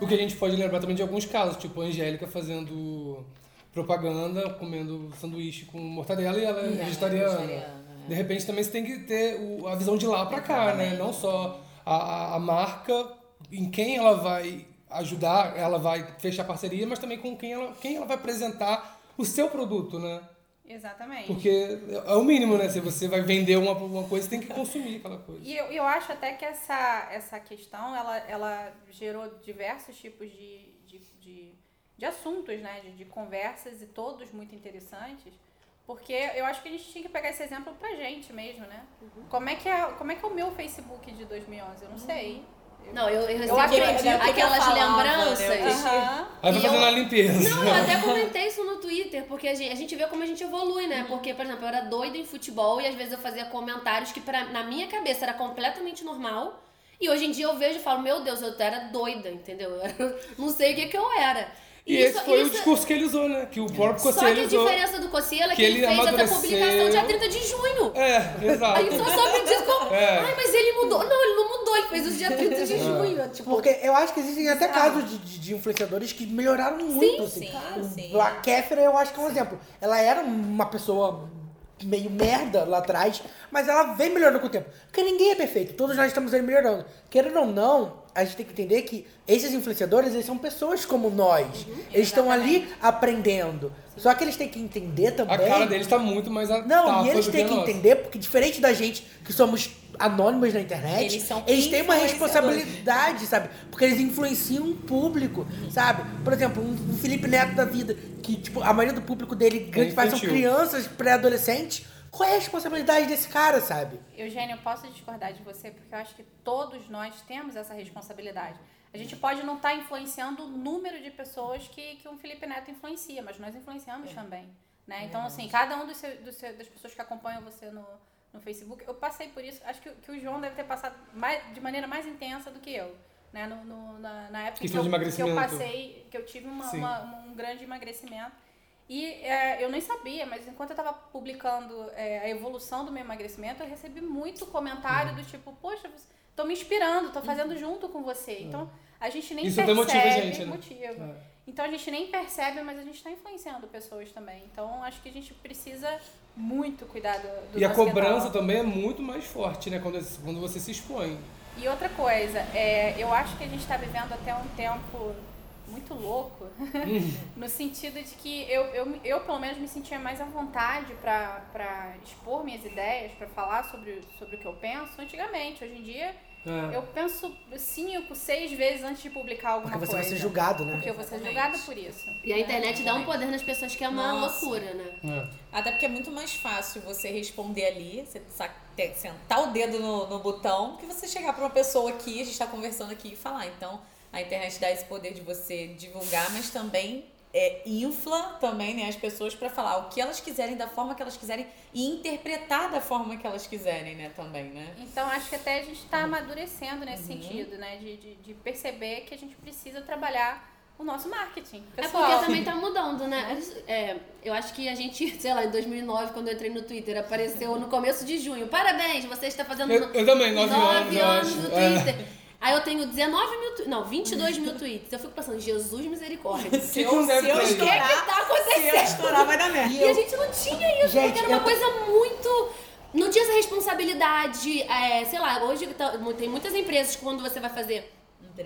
O que a gente pode lembrar também de alguns casos, tipo a Angélica fazendo propaganda, comendo sanduíche com mortadela e ela é vegetariana. vegetariana, De repente também você tem que ter o- a visão de lá pra cá, né? Não só a, a marca, em quem ela vai ajudar, ela vai fechar parceria, mas também com quem ela, quem ela vai apresentar o seu produto, né? Exatamente. Porque é o mínimo, né? Se você vai vender uma, uma coisa, você tem que consumir aquela coisa. E eu, eu acho até que essa, essa questão, ela, ela gerou diversos tipos de, de, de, de assuntos, né? De, de conversas e todos muito interessantes. Porque eu acho que a gente tinha que pegar esse exemplo pra gente mesmo, né? Como, é que é, como é que é o meu Facebook de 2011? Eu não sei. Não, eu, eu, Eu aprendi aprendi o que que eu aquelas falava, lembranças. né? Aham. Aí E fazendo eu- a limpeza. Não, eu até comentei isso no Twitter, porque a gente, a gente vê como a gente evolui, Uhum. né? Porque, por exemplo, eu era doida em futebol e às vezes eu fazia comentários que pra, na minha cabeça era completamente normal. E hoje em dia eu vejo e falo, meu Deus, eu era doida, entendeu? Eu não sei o que, que eu era. E Isso- esse foi o isso- discurso que ele usou, né? Que o próprio Só que a usou. diferença do Cossiela é que, ele, ele fez essa amadureceu. publicação dia 30 de junho. É, exato. Aí só soube disso como. É. Ai, mas ele mudou. Não, ele não mudou, ele fez isso dia 30 de junho. Tipo, Porque eu acho que existem até casos de, de, de influenciadores que melhoraram muito. assim. sim, claro, sim. O- A Kéfera eu acho que é um exemplo. Ela era uma pessoa meio merda lá atrás, mas ela vem melhorando com o tempo. Porque ninguém é perfeito, todos nós estamos aí melhorando. Querendo ou não, a gente tem que entender que esses influenciadores, eles são pessoas como nós. eles estão ali aprendendo. Só que eles têm que entender também... A cara deles tá muito mais Não, tapa e eles têm que nossa. entender, porque diferente da gente, que somos anônimos na internet, Eles são têm uma responsabilidade, sabe? Porque eles influenciam o público, sabe? Por exemplo, um, Felipe Neto da vida, que tipo, a maioria do público dele, grande parte são crianças, pré-adolescentes. Qual é a responsabilidade desse cara, sabe? Eugênio, eu posso discordar de você porque eu acho que todos nós temos essa responsabilidade. A gente pode não estar influenciando o número de pessoas que, que um Felipe Neto influencia, mas nós influenciamos também. Né? Então, assim, cada um dos seu- seu- das pessoas que acompanham você no, no Facebook, eu passei por isso. Acho que, o- que o João deve ter passado mais, de maneira mais intensa do que eu. Né? No, no- na, na época que Questão eu, que eu passei, que eu tive uma- uma- um grande emagrecimento. E é, eu nem sabia, mas enquanto eu estava publicando é, a evolução do meu emagrecimento, eu recebi muito comentário do tipo, poxa, tô me inspirando, tô fazendo junto com você. Então, a gente nem Isso até percebe. a gente, né? motiva. É. Então, a gente nem percebe, mas a gente está influenciando pessoas também. Então, acho que a gente precisa muito cuidar do, do E a cobrança também é muito mais forte, né? Quando, quando você se expõe. E outra coisa, é, eu acho que a gente está vivendo até um tempo muito louco, no sentido de que eu, eu, eu, pelo menos, me sentia mais à vontade para expor minhas ideias, para falar sobre, sobre o que eu penso antigamente. Hoje em dia, É. eu penso cinco, seis vezes antes de publicar alguma Porque você coisa. vai ser julgado, né? Porque eu vou ser julgada por isso. E a internet dá um poder nas pessoas que é uma Nossa. loucura, né? É. Até porque é muito mais fácil você responder ali, você sa- ter- sentar o dedo no, no botão, que você chegar pra uma pessoa aqui, a gente tá conversando aqui e falar. Então, a internet dá esse poder de você divulgar, mas também é, infla também né, as pessoas pra falar o que elas quiserem, da forma que elas quiserem e interpretar da forma que elas quiserem, né, também, né? Então acho que até a gente está amadurecendo nesse sentido, né? De, de, de perceber que a gente precisa trabalhar o nosso marketing. É Pessoal, porque também tá mudando, né? É, eu acho que a gente, sei lá, em 2009, quando eu entrei no Twitter, apareceu no começo de junho. Parabéns, você está fazendo Eu- eu também, nove anos, eu anos acho. no É. Aí eu tenho 19 mil, tu- não, 22 mil tweets. Eu fico pensando, Jesus misericórdia. O que que não deve ter? que que tá acontecendo? Se eu estourar, vai dar merda. E a gente não tinha isso, Gente, porque era uma eu- coisa muito. Não tinha essa responsabilidade. é, sei lá, hoje tá- tem muitas empresas que quando você vai fazer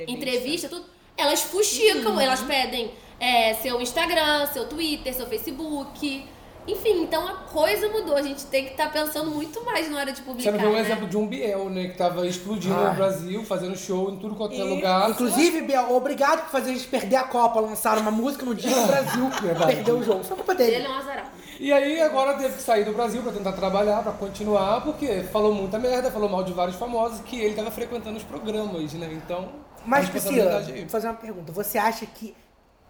entrevista, tudo, elas fuxicam, elas pedem é, seu Instagram, seu Twitter, seu Facebook. Enfim, então a coisa mudou. A gente tem que estar pensando muito mais na hora de Você publicar. não viu um né? exemplo de um Biel, né? Que tava explodindo Ah. no Brasil, fazendo show em tudo quanto é lugar. Inclusive, Biel, obrigado por fazer a gente perder a Copa. Lançaram uma música no dia que o Brasil perdeu o jogo. Isso é culpa Ele dele. é um azarão. E aí agora teve que sair do Brasil pra tentar trabalhar, pra continuar, porque falou muita merda, falou mal de vários famosos, que ele tava frequentando os programas, né? Então. Mas, Priscila, aí. vou fazer uma pergunta. Você acha que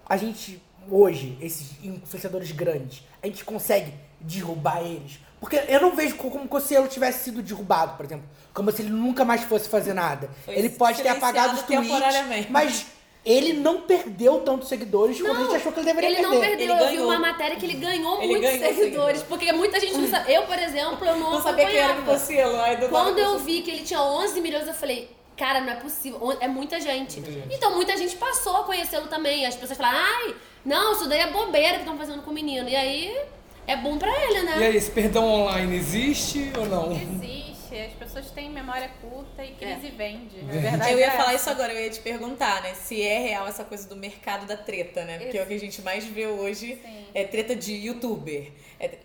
a gente, hoje, esses influenciadores grandes, a gente consegue derrubar eles? Porque eu não vejo co- como se ele tivesse sido derrubado, por exemplo. Como se ele nunca mais fosse fazer nada. Foi ele pode ter apagado os tweets, mas ele não perdeu tantos seguidores quando a gente achou que ele deveria ele perder. não perdeu. Ele eu vi ganhou. uma matéria que ele ganhou Ele muitos ganhou seguidores, seguidores. Porque muita gente não sabe. Eu, por exemplo, eu não, Não sabia quem era o do Quando eu vi que ele tinha 11 milhões, eu falei, cara, não é possível. É muita gente. Muita gente. Então muita gente passou a conhecê-lo também. As pessoas falaram, ai, não, isso daí é bobeira que estão fazendo com o menino. E aí é bom pra ele, né? E aí, esse perdão online existe ou não? Existe, as pessoas têm memória curta e crise vende. A É. verdade Eu ia é falar isso agora, eu ia te perguntar, né? Se é real essa coisa do mercado da treta, né? Porque é o que a gente mais vê hoje Sim. é treta de youtuber. É,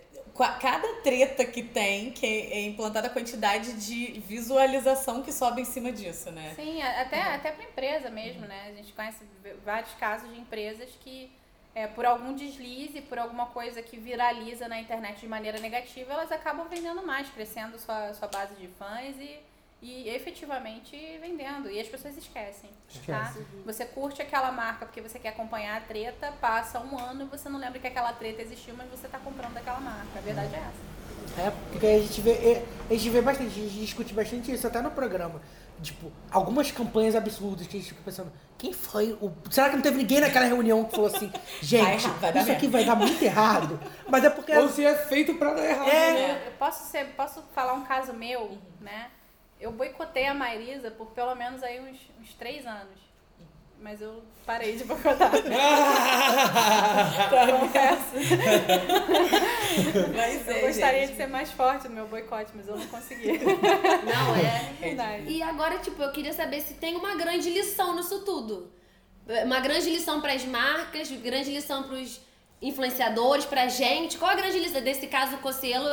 cada treta que tem, que é implantada a quantidade de visualização que sobe em cima disso, né? Sim, até, até para empresa mesmo, né? A gente conhece vários casos de empresas que, é, por algum deslize, por alguma coisa que viraliza na internet de maneira negativa, elas acabam vendendo mais, crescendo sua, sua base de fãs e, e efetivamente vendendo. E as pessoas esquecem, tá? Você curte aquela marca porque você quer acompanhar a treta, passa um ano e você não lembra que aquela treta existiu, mas você está comprando aquela marca. A verdade é essa. É, porque a gente vê, é, a gente vê bastante, a gente discute bastante isso até no programa. Tipo, algumas campanhas absurdas que a gente fica pensando, quem foi o. Será que não teve ninguém naquela reunião que falou assim, gente, Vai- vai isso aqui vai dar muito errado? Mas é porque. Ou se é feito pra dar errado. É. né? Eu posso, ser, posso falar um caso meu, né? Eu boicotei a Maísa por pelo menos aí uns, uns três anos. Mas eu parei de boicotar. Confesso. Mas Eu é, gostaria gente. de ser mais forte no meu boicote, mas eu não consegui. Não, é. Verdade. E agora, tipo, eu queria saber se tem uma grande lição nisso tudo. Uma grande lição pras marcas, grande lição pros influenciadores, pra gente. Qual a grande lição? Desse caso, o Cocielo,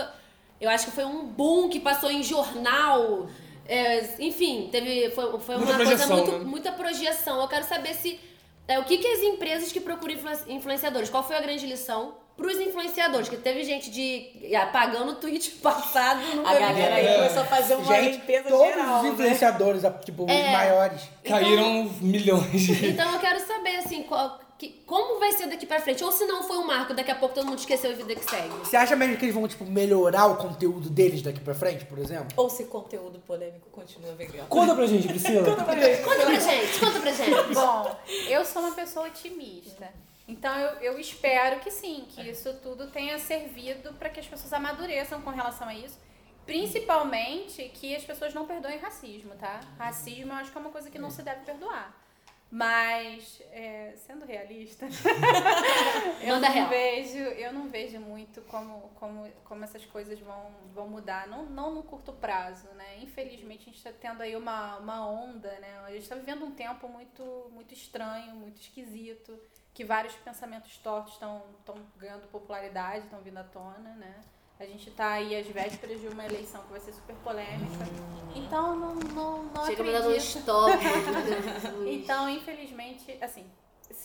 eu acho que foi um boom que passou em jornal. É, enfim, teve, foi, foi Muita uma coisa muito, né? muita projeção. Eu quero saber se. é, o que, que as empresas que procuram influ- influenciadores? Qual foi a grande lição pros influenciadores? Que teve gente de apagando o tweet passado no A galera aí começou a fazer uma gente, limpeza todos geral, os né? influenciadores, tipo, os É. maiores. Caíram milhões de. Então eu quero saber, assim, qual- que- como vai ser daqui pra frente? Ou se não foi um marco, daqui a pouco todo mundo esqueceu e vida que segue. Você acha mesmo que eles vão, tipo, melhorar o conteúdo deles daqui pra frente, por exemplo? Ou se conteúdo polêmico continua vegano. Conta pra gente, Priscila. Conta pra gente, conta pra gente. Bom, eu sou uma pessoa otimista. Então eu, eu espero que sim, que isso tudo tenha servido para que as pessoas amadureçam com relação a isso. Principalmente que as pessoas não perdoem racismo, tá? Racismo eu acho que é uma coisa que não se deve perdoar. Mas, é, sendo realista, eu não real. vejo, eu não vejo muito como, como, como essas coisas vão, vão mudar, não, não no curto prazo, né? Infelizmente a gente está tendo aí uma, uma onda, né? A gente está vivendo um tempo muito, muito estranho, muito esquisito, que vários pensamentos tortos estão ganhando popularidade, estão vindo à tona, né? A gente tá aí às vésperas de uma eleição que vai ser super polêmica. Então não, não, não Chega acredito. um stop. Então, infelizmente, assim,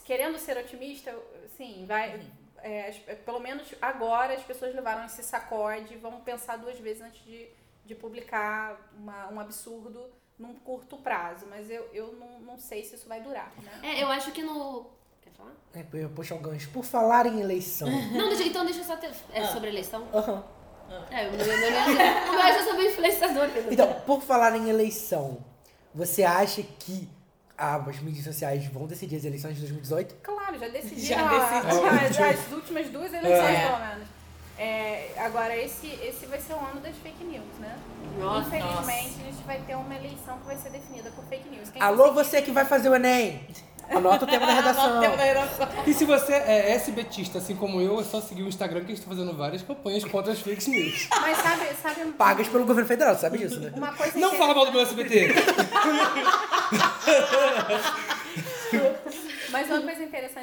querendo ser otimista, sim, vai. é, é, pelo menos agora as pessoas levaram esse sacode e vão pensar duas vezes antes de, de publicar uma- um absurdo num curto prazo. Mas eu, eu não, não sei se isso vai durar, né? É, eu acho que no. Quer falar? É, eu ia puxar o gancho. Por falar em eleição. Não, deixa, então deixa eu só ter. É sobre eleição? Aham. É, o meu, eu sou bem influenciador. Então, por falar em eleição, você acha que ah, as mídias sociais vão decidir as eleições de 2018? Claro, já decidiram Já decidiram. as, as últimas duas eleições, É. pelo menos. É, agora, esse, esse vai ser o ano das fake news, né? Nossa. Infelizmente, a gente vai ter uma eleição que vai ser definida por fake news. Quem Alô, você que vai fazer o Enem! Anota o tema da redação. Anota o tema da redação. E se você é SBTista, assim como eu, é só seguir o Instagram que a gente tá fazendo várias campanhas contra as fake news. Mas sabe, sabe Pagas pelo governo federal, sabe disso, né? uma coisa Não que- fala mal do meu SBT! Mas uma coisa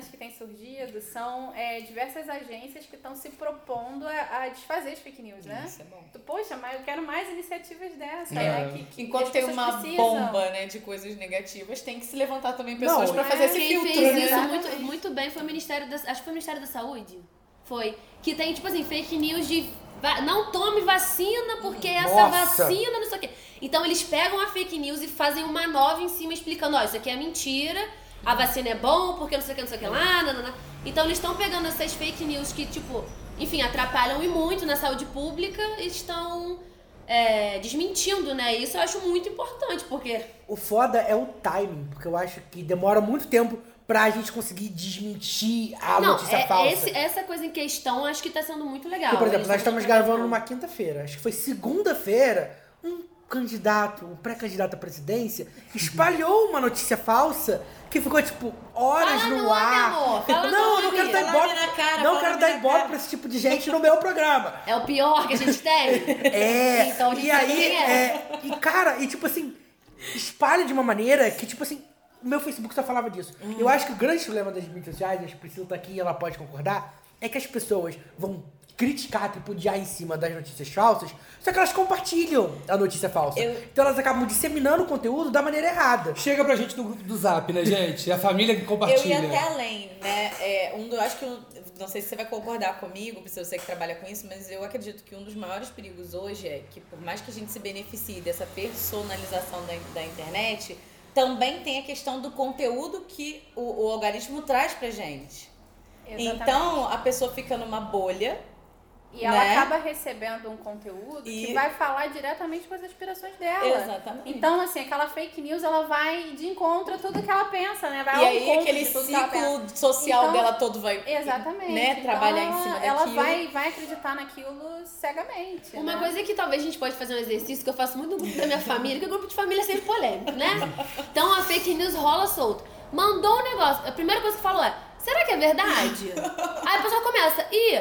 que tem surgido são é, diversas agências que estão se propondo a, a desfazer as fake news, né? Isso é bom. Tu, Poxa, mas eu quero mais iniciativas dessas, É. né? Que, que Enquanto tem uma precisam. bomba, né, de coisas negativas, tem que se levantar também pessoas pra é, fazer esse filtro, fez né? isso muito, muito bem foi o Ministério da. Acho que foi o Ministério da Saúde. Foi. Que tem, tipo assim, fake news de. Não tome vacina porque essa Nossa. vacina, não sei o quê. Então eles pegam a fake news e fazem uma nova em cima explicando: ó, isso aqui é mentira, a vacina é bom porque não sei o que, não sei o que lá, nanana. Então eles estão pegando essas fake news que, tipo, enfim, atrapalham e muito na saúde pública e estão é, desmentindo, né? Isso eu acho muito importante, porque O foda é o timing, porque eu acho que demora muito tempo pra gente conseguir desmentir a não, notícia é- falsa. esse- essa coisa em questão acho que tá sendo muito legal. Porque, por exemplo, Eles nós estamos gravando numa quinta-feira. Acho que foi segunda-feira, um candidato, um pré-candidato à presidência, espalhou uma notícia falsa que ficou, tipo, horas Fala no ar. amor. Fala não, eu nome. não quero dar ibope. cara, não quero dar ibope cara. pra esse tipo de gente no meu programa. É o pior que a gente tem. É, Então a gente e aí, é. é, e cara, e tipo assim, espalha de uma maneira que, tipo assim, o meu Facebook só falava disso. Uhum. Eu acho que o grande problema das mídias sociais, a Priscila tá aqui e ela pode concordar, é que as pessoas vão criticar, tripudiar em cima das notícias falsas, só que elas compartilham a notícia falsa. Eu- Então elas acabam disseminando o conteúdo da maneira errada. Chega pra gente no grupo do Zap, né, gente? É a família que Eu compartilha. ia até além, né? É, um do, eu acho que, um- não sei se você vai concordar comigo, se você que trabalha com isso, mas eu acredito que um dos maiores perigos hoje é que, por mais que a gente se beneficie dessa personalização da, da internet, também tem a questão do conteúdo que o, o algoritmo traz pra gente. Exatamente. Então, a pessoa fica numa bolha. E ela né? acaba recebendo um conteúdo E- que vai falar diretamente com as aspirações dela. Exatamente. Então, assim, aquela fake news, ela vai de encontro a tudo que ela pensa, né? Vai e aí, aquele ela ciclo social Então, dela todo vai Exatamente. né, Então, trabalhar em ela- cima Ela daquilo. vai, vai acreditar naquilo cegamente. Uma né? coisa que talvez a gente pode fazer um exercício que eu faço muito no grupo da minha família, que o grupo de família é sempre polêmico, né? Então a fake news rola solto. Mandou um negócio. A primeira coisa que falou é: será que é verdade? Aí a pessoa começa, ih,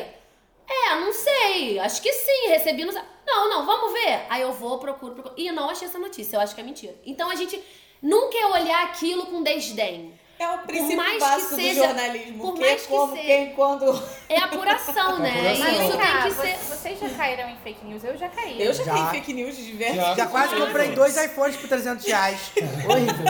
é, não sei, acho que sim, recebi no. Não, não, vamos ver. Aí eu vou, procuro, procuro. Ih, não achei essa notícia, eu acho que é mentira. Então a gente nunca é olhar aquilo com desdém. É o princípio mais que básico seja- do jornalismo. por que mais que como, seja- quem, quando... É apuração, né? apuração. Mas E vem isso tem que ser. vocês já caíram em fake news? Eu já caí. Eu já, Já. caí em fake news de diversos Já. Já quase comprei dois iPhones por 300 reais. Horrível.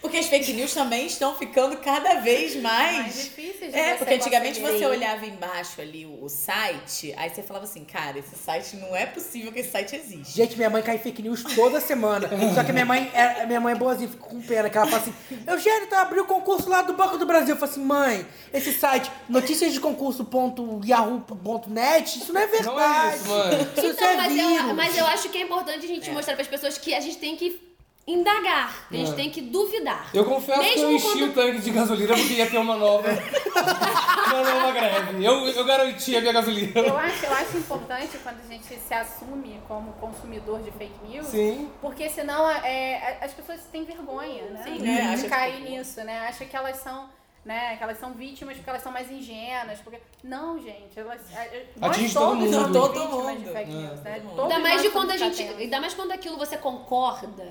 Porque as fake news também estão ficando cada vez mais. Mais difíceis de É, você porque antigamente conseguir. você olhava embaixo ali o, o site, aí você falava assim, cara, esse site não é possível que esse site existe. Gente, minha mãe cai em fake news toda semana. Só que minha mãe é, minha mãe é boazinha, fico com pena. Que ela fala assim: Eugênio, tá abriu o concurso lá do Banco do Brasil. Eu falo assim: mãe, esse site, noticias de concurso.yahoo.net, isso não é verdade. Não é isso, mãe. Isso Então, é mas, vírus. eu, mas eu acho que é importante a gente mostrar para as pessoas que a gente tem que indagar, a gente É. tem que duvidar. Eu confesso que eu Mesmo enchi quando- o tanque de gasolina porque ia ter uma nova. Não, não, uma greve. Eu, eu garanti a minha gasolina. Eu acho, eu acho importante quando a gente se assume como consumidor de fake news, Sim. porque senão é, as pessoas têm vergonha, né? Sim, de, né? de Acha que- cair nisso, né? Acha que elas são, né? Que elas são vítimas porque elas são mais ingênuas, porque não, gente, elas é, nós Atinge todo todos mundo. somos Todo mundo. de fake news, né? todo mundo. Todos Ainda mais de quando a gente. atentos. Ainda mais quando aquilo você concorda.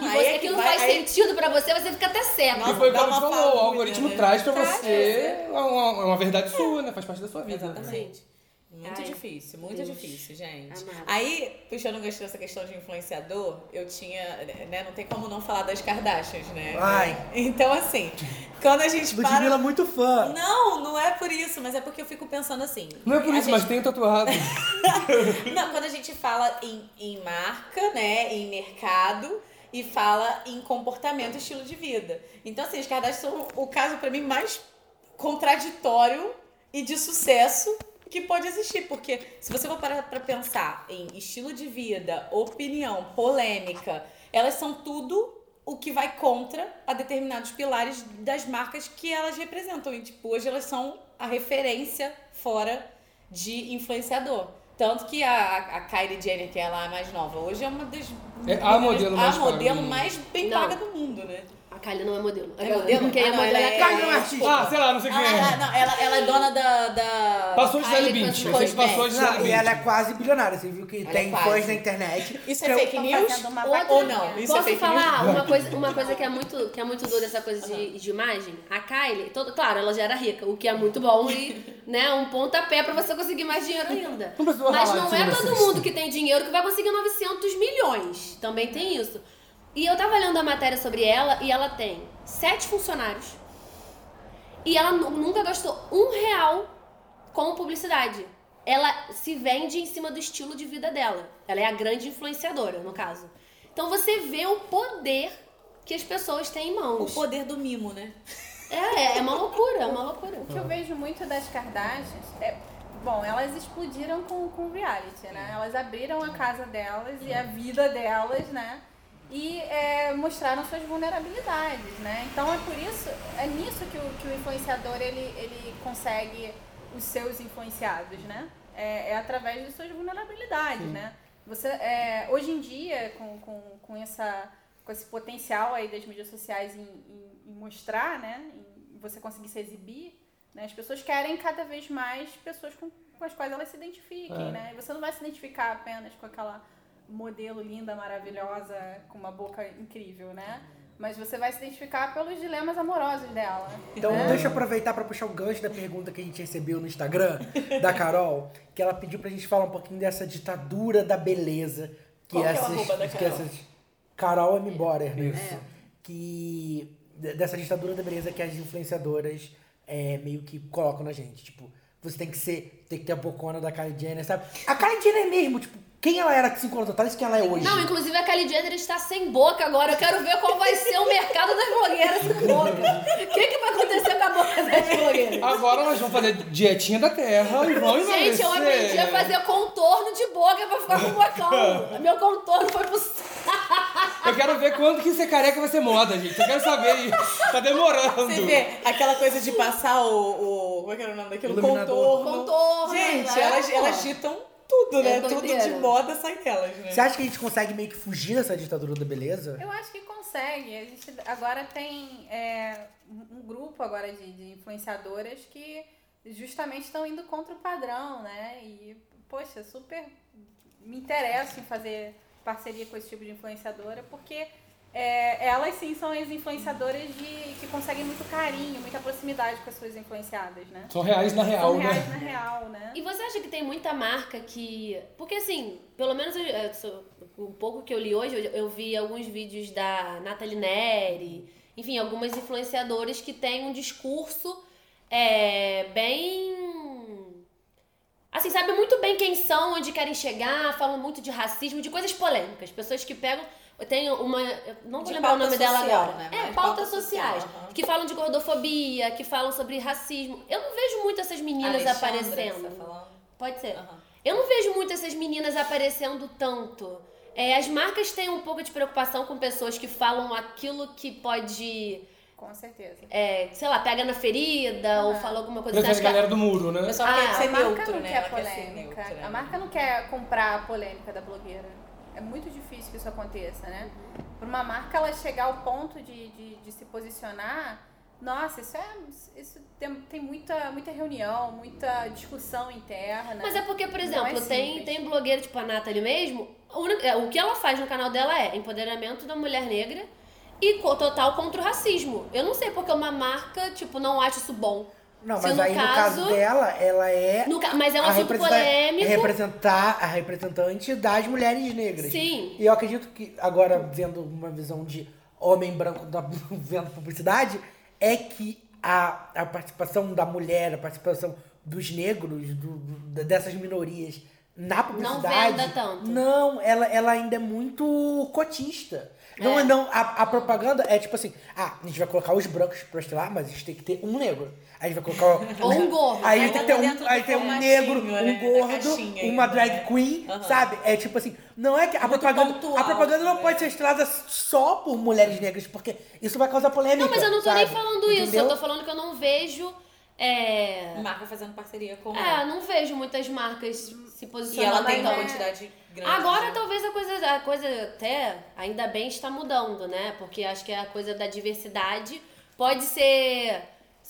E Aí você, é que aquilo vai- faz aí- sentido pra você, você fica até. Nossa, E foi dá como falou, o algoritmo né? traz pra Traz, você uma, uma verdade sua, né? Faz parte da sua vida. Exatamente. Muito Ai, difícil, muito Deus. difícil, gente. Amado. Aí, puxando o gancho dessa questão de influenciador, eu tinha, né, não tem como não falar das Kardashians, né? Ai. Então, assim, quando a gente para... Ludmilla é muito fã. Não, não é por isso, mas é porque eu fico pensando assim. Não é por isso, mas gente- tem tatuado. Não, quando a gente fala em, em marca, né, em mercado e fala em comportamento e estilo de vida. Então, assim, as Kardashians são o caso pra mim mais contraditório e de sucesso que pode existir, porque se você for parar pra pensar em estilo de vida, opinião, polêmica, elas são tudo o que vai contra a determinados pilares das marcas que elas representam. E, tipo, hoje elas são a referência fora de influenciador. Tanto que a, a Kylie Jenner, que é lá a mais nova, hoje é uma das É a modelo mais a modelo mais bem Não. paga do mundo, né? A Kylie não é modelo. É modelo? Quem é Ah, não, modelo ela é é- a Kylie é Kylie. artista. Ah, sei lá, não sei quem Ah, ela, é. não, ela, ela é dona da. da Passou de. Eu sei que Cosmetics. passou de Não, Gisele e ela é quase bilionária. Você viu que Ela é tem fãs na internet. Isso é fake news? Outra- Ou não? Isso é Posso fake falar news? uma coisa, uma coisa que é muito, que é muito dura essa coisa de, de imagem? A Kylie, todo, claro, ela já era rica, o que é muito bom e, né, um pontapé pra você conseguir mais dinheiro ainda. Não Mas não é todo mundo que tem dinheiro que vai conseguir 900 milhões. Também tem isso. E eu tava lendo a matéria sobre ela e ela tem sete funcionários. E ela nu- nunca gastou um real com publicidade. Ela se vende em cima do estilo de vida dela. Ela é a grande influenciadora, no caso. Então você vê o poder que as pessoas têm em O mãos. poder do mimo, né? É, é uma loucura, é uma loucura. O que eu vejo muito das Kardashians é. Bom, elas explodiram com, com reality, né? Elas abriram a casa delas e a vida delas, né? E é, mostraram suas vulnerabilidades, né? Então é por isso, é nisso que o, que o influenciador ele, ele consegue os seus influenciados, né? É, é através de suas vulnerabilidades, né? Você, é, hoje em dia, com, com, com, essa, com esse potencial aí das mídias sociais em, em- em mostrar, né? Em você conseguir se exibir, né? As pessoas querem cada vez mais pessoas com, com as quais elas se identifiquem, É. né? E você não vai se identificar apenas com aquela modelo linda, maravilhosa, com uma boca incrível, né? Mas você vai se identificar pelos dilemas amorosos dela. Então, né? deixa eu aproveitar pra puxar o gancho da pergunta que a gente recebeu no Instagram da Carol, que ela pediu pra gente falar um pouquinho dessa ditadura da beleza que Qual que é essas arroba da que Carol? essas Carol M. Borer, isso. Que de- dessa ditadura da beleza que as influenciadoras é, meio que colocam na gente, tipo, você tem que ser, tem que ter a bocona da Kylie Jenner, sabe? A Kylie Jenner mesmo, tipo, quem ela era 5 anos atrás e quem ela é hoje. Não, inclusive a Kylie Jenner está sem boca agora. Eu quero ver qual vai ser o mercado das blogueiras sem boca. O que, que vai acontecer com a boca das blogueiras? Agora nós vamos fazer dietinha da terra e vamos emagrecer. Gente, eu aprendi a fazer contorno de boca pra ficar com bocão. Meu contorno foi pro. Eu quero ver quando que ser careca vai ser moda, gente. Eu quero saber isso. Tá demorando. Você vê aquela coisa de passar o. o como é que era o nome daquilo? Contorno. Contorno, Gente, né? elas, elas ditam tudo, né? Tudo de moda sai delas, né? Você acha que a gente consegue meio que fugir dessa ditadura da beleza? Eu acho que consegue. A gente agora tem é, um um grupo agora de, de influenciadoras que justamente estão indo contra o padrão, né? E, poxa, super me interesso em fazer parceria com esse tipo de influenciadora, porque é, elas sim são as influenciadoras de, que conseguem muito carinho, muita proximidade com as suas influenciadas, né? São reais na real, São reais né? na real, né? E você acha que tem muita marca que. Porque assim, pelo menos eu, eu sou- um pouco que eu li hoje, eu, eu vi alguns vídeos da Nathalie Neri, enfim, algumas influenciadoras que têm um discurso é, bem. Assim, sabe muito bem quem são, onde querem chegar, falam muito de racismo, de coisas polêmicas. Pessoas que pegam. Tem uma. eu Não vou De lembrar o nome dela social, agora. né? É, pautas pauta social, sociais. aham. Que falam de gordofobia, que falam sobre racismo. Eu não vejo muito essas meninas Alexandra, aparecendo. Você tá falando? Pode ser. Eu não vejo muito essas meninas aparecendo tanto. É, as marcas têm um pouco de preocupação com pessoas que falam aquilo que pode Com certeza. é, sei lá, pega na ferida ou fala alguma coisa Prefere assim. a galera do muro, né? O pessoal Ah, quer A ser marca neutro, não né? quer Ela quer ser polêmica. neutra. A marca não quer comprar a polêmica da blogueira. É muito difícil que isso aconteça, né? Para uma marca ela chegar ao ponto de, de, de se posicionar, nossa, isso é. Isso tem, tem muita, muita reunião, muita discussão interna. Mas é porque, por Não exemplo, é tem, tem blogueira tipo a Nathalie mesmo, é, o que ela faz no canal dela é empoderamento da mulher negra e total contra o racismo. Eu não sei porque uma marca, tipo, não acha isso bom. Não, mas aí no caso dela, ela é. Ca- mas é um a assunto polêmico. representar a representante das mulheres negras. Sim. E eu acredito que, agora, vendo uma visão de homem branco da, vendo publicidade, é que a, a participação da mulher, a participação dos negros, do- do- dessas minorias na publicidade. venda tanto. Não, ela, ela ainda é muito cotista. Não, É. não, a, a propaganda é tipo assim, ah, a gente vai colocar os brancos pra estelar, mas a gente tem que ter um negro. Aí a gente vai colocar... Ou um gordo. Aí tem que ter um, aí tem um negro, né, um gordo, caixinha uma ainda, drag né? queen, sabe? É tipo assim, não é que a Muito propaganda, pontual, a propaganda não né? pode ser estrelada só por mulheres negras, porque isso vai causar polêmica. Não, mas eu não tô nem sabe? falando isso. Entendeu? Eu tô falando que eu não vejo. É. Marca fazendo parceria com É, não vejo muitas marcas se E posicionando. ela tem uma quantidade grande. Agora de- talvez a coisa, a coisa até, ainda bem, está mudando, né? Porque acho que a coisa da diversidade pode ser,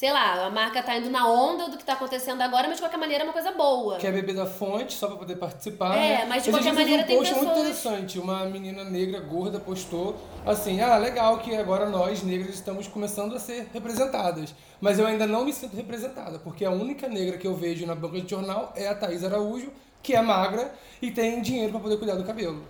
sei lá, a marca tá indo na onda do que tá acontecendo agora, mas de qualquer maneira é uma coisa boa. Quer beber da fonte só pra poder participar. É, né? mas de qualquer maneira um tem post muito pessoas- interessante. Uma menina negra gorda postou assim: ah, legal que agora nós negras estamos começando a ser representadas. Mas eu ainda não me sinto representada, porque a única negra que eu vejo na banca de jornal é a Thaís Araújo, que é magra e tem dinheiro pra poder cuidar do cabelo.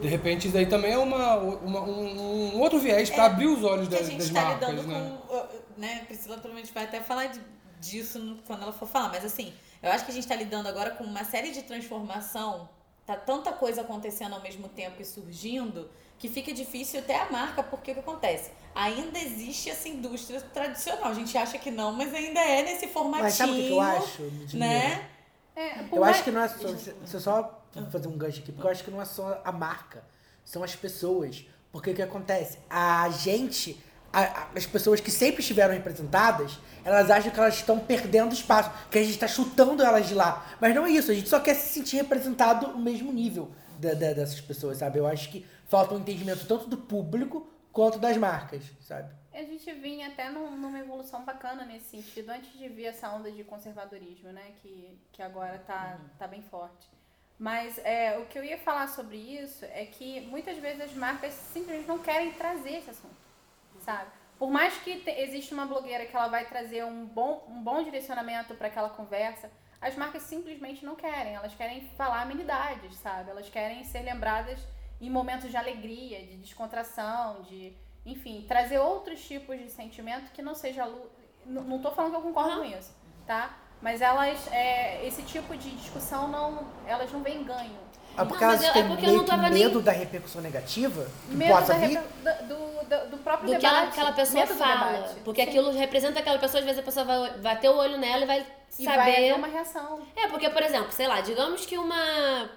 De repente, isso daí também é uma, uma- um, um outro viés pra abrir os olhos das, gente das tá marcas, lidando né? com. Né, Priscila provavelmente vai até falar de- disso no- quando ela for falar, mas assim, eu acho que a gente tá lidando agora com uma série de transformação, tá tanta coisa acontecendo ao mesmo tempo e surgindo, que fica difícil até a marca, porque o que acontece? Ainda existe essa indústria tradicional. A gente acha que não, mas ainda é nesse formatinho. Mas sabe o que eu acho? Né? É, Eu mais- acho que não é só. Deixa eu só fazer um gancho aqui, porque eu acho que não é só a marca, são as pessoas. Porque o que acontece? A gente, a- as pessoas que sempre estiveram representadas, elas acham que elas estão perdendo espaço, que a gente está chutando elas de lá. Mas não é isso, a gente só quer se sentir representado no mesmo nível da- da- dessas pessoas, sabe? Eu acho que falta um entendimento tanto do público quanto das marcas, sabe? A gente vinha até num- numa evolução bacana nesse sentido, antes de vir essa onda de conservadorismo, né? Que, que agora tá, tá bem forte. Mas é, o que eu ia falar sobre isso é que muitas vezes as marcas simplesmente não querem trazer esse assunto, sabe? Por mais que te, exista uma blogueira que ela vai trazer um bom, um bom direcionamento para aquela conversa, as marcas simplesmente não querem. Elas querem falar amenidades, sabe? Elas querem ser lembradas em momentos de alegria, de descontração, de, enfim, trazer outros tipos de sentimento que não seja Não tô falando que eu concordo com isso, tá? Mas elas, é, esse tipo de discussão não, elas não veem ganho. Ah, mas eu- é porque eu não que tava medo nem- da repercussão negativa que Medo possa da vir. do, do, do- do próprio do que debate. ela- aquela pessoa medo do fala. Porque Sim. aquilo representa aquela pessoa, às vezes a pessoa vai bater o olho nela e vai E vai saber. haver uma reação. É, porque, por exemplo, sei lá, digamos que uma.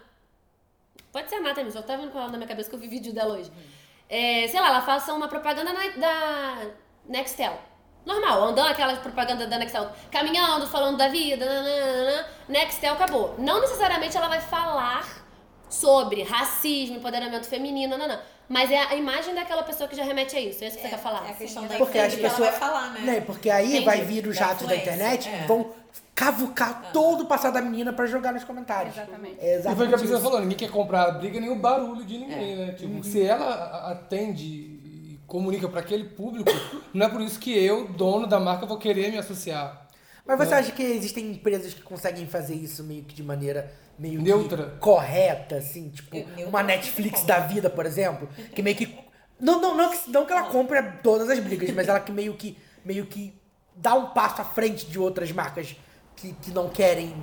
Pode ser a Nathalie, só tá vendo com ela na minha cabeça que eu vi vídeo dela hoje. É, sei lá, ela faça uma propaganda na- da Nextel. Normal, andando aquela propaganda da Nextel, caminhando, falando da vida, nananana, Nextel acabou. Não necessariamente ela vai falar sobre racismo, empoderamento feminino, nananã. Mas é a imagem daquela pessoa que já remete a isso. É isso que você quer falar? É a questão Sim, da Porque as que ela pessoas. vai falar, né? Né, Porque aí Entendi. vai vir os Da ratos da influência, internet é. vão cavucar todo o passado da menina pra jogar nos comentários. Exatamente. É E foi o que a exatamente isso. falou, ninguém quer comprar a briga nem o barulho de ninguém, É. né? Uhum. Tipo, se ela atende e comunica pra aquele público, não é por isso que eu, dono da marca, vou querer me associar. Mas você acha que existem empresas que conseguem fazer isso meio que de maneira meio que Neutra. correta, assim? Tipo, Neutra uma não Netflix da vida, por exemplo, que meio que. Não, não, não, que, não que ela compre todas as brigas, mas ela que meio que, meio que dá um passo à frente de outras marcas que, que não querem.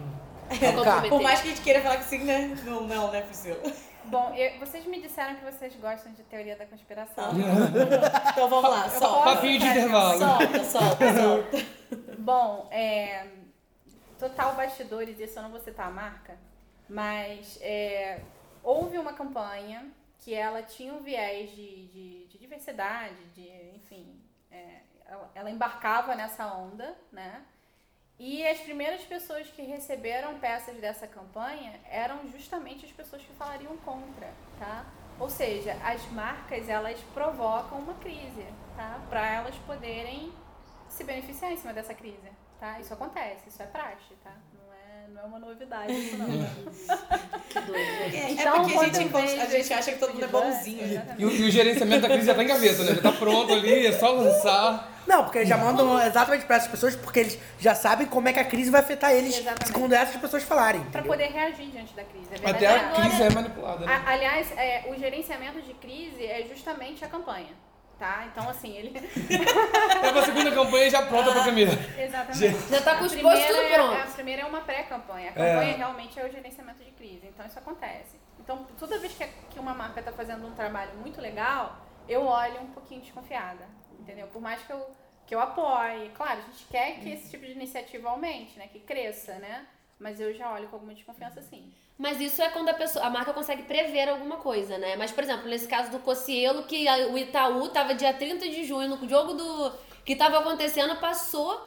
Por mais que a gente queira falar que sim, né? Não, não, né, Priscila? Bom, eu- vocês me disseram que vocês gostam de teoria da conspiração. Então vamos lá, solta. Papinho de intervalo. Solta, solta, solta. Bom, é, total bastidores, isso eu não vou citar a marca, mas é, houve uma campanha que ela tinha um viés de, de, de diversidade, de, enfim, é, ela, ela embarcava nessa onda, né? E as primeiras pessoas que receberam peças dessa campanha eram justamente as pessoas que falariam contra, tá? Ou seja, as marcas elas provocam uma crise, tá? Para elas poderem se beneficiar em cima dessa crise, tá? Isso acontece, isso é praxe, tá? Não é, é uma novidade isso não. É, Então, é porque a gente, a gente acha que todo mundo é bonzinho. Exatamente. E o, e o gerenciamento da crise já tá em gaveta, né? Já tá pronto ali, é só lançar. Não, porque eles já mandam exatamente pra essas pessoas, porque eles já sabem como é que a crise vai afetar eles Exatamente. quando essas pessoas falarem. Para poder reagir diante da crise. É. Até a Agora- crise é manipulada, né? A- aliás, é, o gerenciamento de crise é justamente a campanha. Tá? Então, assim, ele. É pra segunda campanha já pronta pra primeira. Exatamente. Já tá com A os postos primeira tudo é- pronto. A primeira é uma pré-campanha. A campanha realmente é o gerenciamento de crise. Então, isso acontece. Então, toda vez que, que uma marca está fazendo um trabalho muito legal, eu olho um pouquinho desconfiada. Entendeu? Por mais que eu, que eu apoie. Claro, a gente quer que esse tipo de iniciativa aumente, né? Que cresça, né? Mas eu já olho com alguma desconfiança sim. Mas isso é quando a pessoa, a marca consegue prever alguma coisa, né? Mas, por exemplo, nesse caso do Cocielo, que a- o Itaú tava dia 30 de junho, no jogo do que tava acontecendo, passou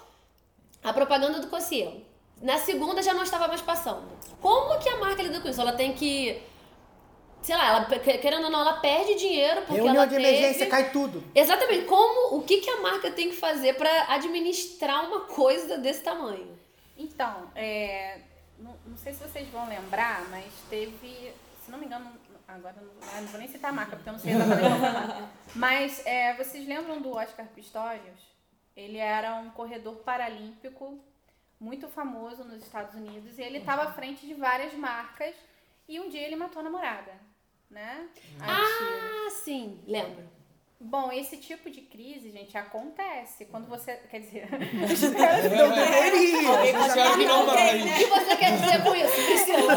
a propaganda do Cocielo. Na segunda já não estava mais passando. Como que a marca lida com isso? Ela tem que sei lá, ela, que- querendo ou não, ela perde dinheiro porque Reunião ela de teve... emergência, cai tudo. Exatamente. Como, o que que a marca tem que fazer pra administrar uma coisa desse tamanho? Então, é, não, sei se vocês vão lembrar, mas teve, se não me engano, agora não, ah, não vou nem citar a marca, porque eu não sei exatamente qual marca. Mas é, vocês lembram do Oscar Pistorius? Ele era um corredor paralímpico muito famoso nos Estados Unidos e ele estava à frente de várias marcas e um dia ele matou a namorada, né? Ah, sim, lembro. Bom, esse tipo de crise, gente, acontece quando você, quer dizer, Não deveria. Que não O mais. que você quer dizer com isso, Priscila?